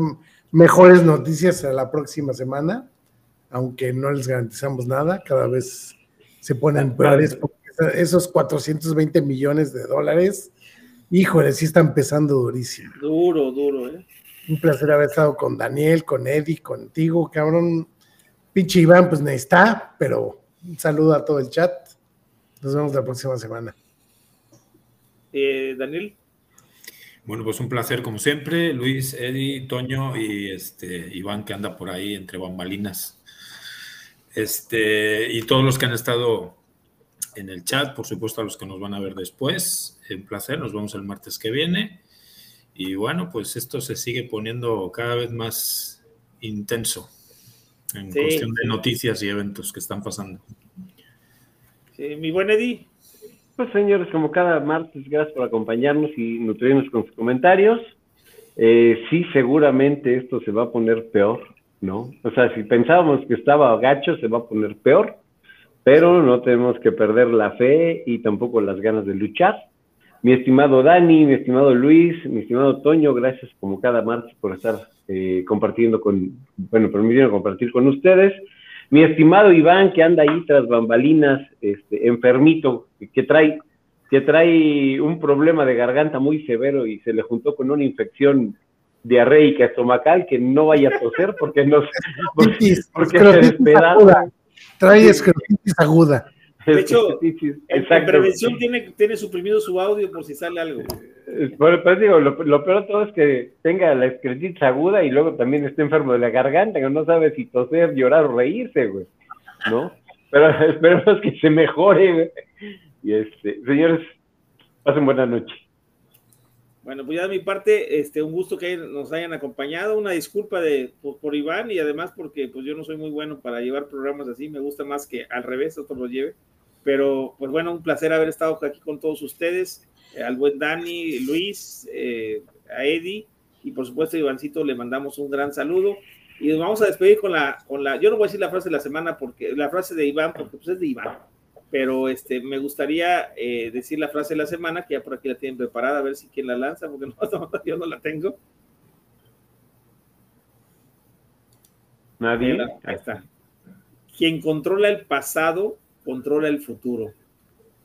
mejores noticias a la próxima semana aunque no les garantizamos nada, cada vez se ponen peores porque esos 420 millones de dólares, híjole, sí están pesando durísimo. Duro, duro, ¿eh? Un placer haber estado con Daniel, con Eddie, contigo, cabrón. Pinche Iván, pues no está, pero un saludo a todo el chat. Nos vemos la próxima semana. Eh, Daniel. Bueno, pues un placer como siempre, Luis, Eddie, Toño y este Iván que anda por ahí entre bambalinas. Este, y todos los que han estado en el chat, por supuesto a los que nos van a ver después, un placer, nos vemos el martes que viene. Y bueno, pues esto se sigue poniendo cada vez más intenso en sí, cuestión de noticias y eventos que están pasando. Sí, mi buen Eddie. Pues señores, como cada martes, gracias por acompañarnos y nutrirnos con sus comentarios. Eh, sí, seguramente esto se va a poner peor ¿no? O sea, si pensábamos que estaba gacho, se va a poner peor, pero no tenemos que perder la fe y tampoco las ganas de luchar. Mi estimado Dani, mi estimado Luis, mi estimado Toño, gracias como cada martes por estar eh, compartiendo con, bueno, permitiendo compartir con ustedes. Mi estimado Iván, que anda ahí tras bambalinas, este, enfermito, que trae, que trae un problema de garganta muy severo y se le juntó con una infección diarreica estomacal que no vaya a toser porque no [laughs] porque, porque se. Trae esclerotitis aguda. [laughs] De hecho, en prevención tiene, tiene suprimido su audio por si sale algo. Pero, pero digo, lo, lo, peor de todo es que tenga la esclerotitis aguda y luego también esté enfermo de la garganta, que no sabe si toser, llorar o reírse, güey. ¿No? Pero [laughs] esperemos que se mejore, güey. Y este, señores, pasen buena noche. Bueno, pues ya de mi parte, este, un gusto que nos hayan acompañado, una disculpa de, por, Iván y además porque pues yo no soy muy bueno para llevar programas así, me gusta más que al revés, otro los lleve, pero pues bueno, un placer haber estado aquí con todos ustedes, eh, al buen Dani, Luis, eh, a Eddie. Y por supuesto a Ivancito le mandamos un gran saludo. Y nos vamos a despedir con la, con la, yo no voy a decir la frase de la semana porque la frase de Iván, porque pues es de Iván, pero este, me gustaría eh, decir la frase de la semana, que ya por aquí la tienen preparada, a ver si quién la lanza, porque [laughs] no, yo no la tengo. Nadie. Ahí está. Quien controla el pasado, controla el futuro.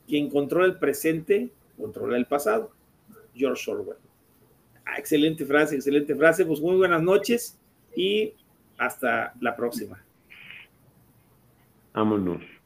Quien controla el presente, controla el pasado. George Orwell. Ah, excelente frase, excelente frase. Pues muy buenas noches y hasta la próxima. Vámonos.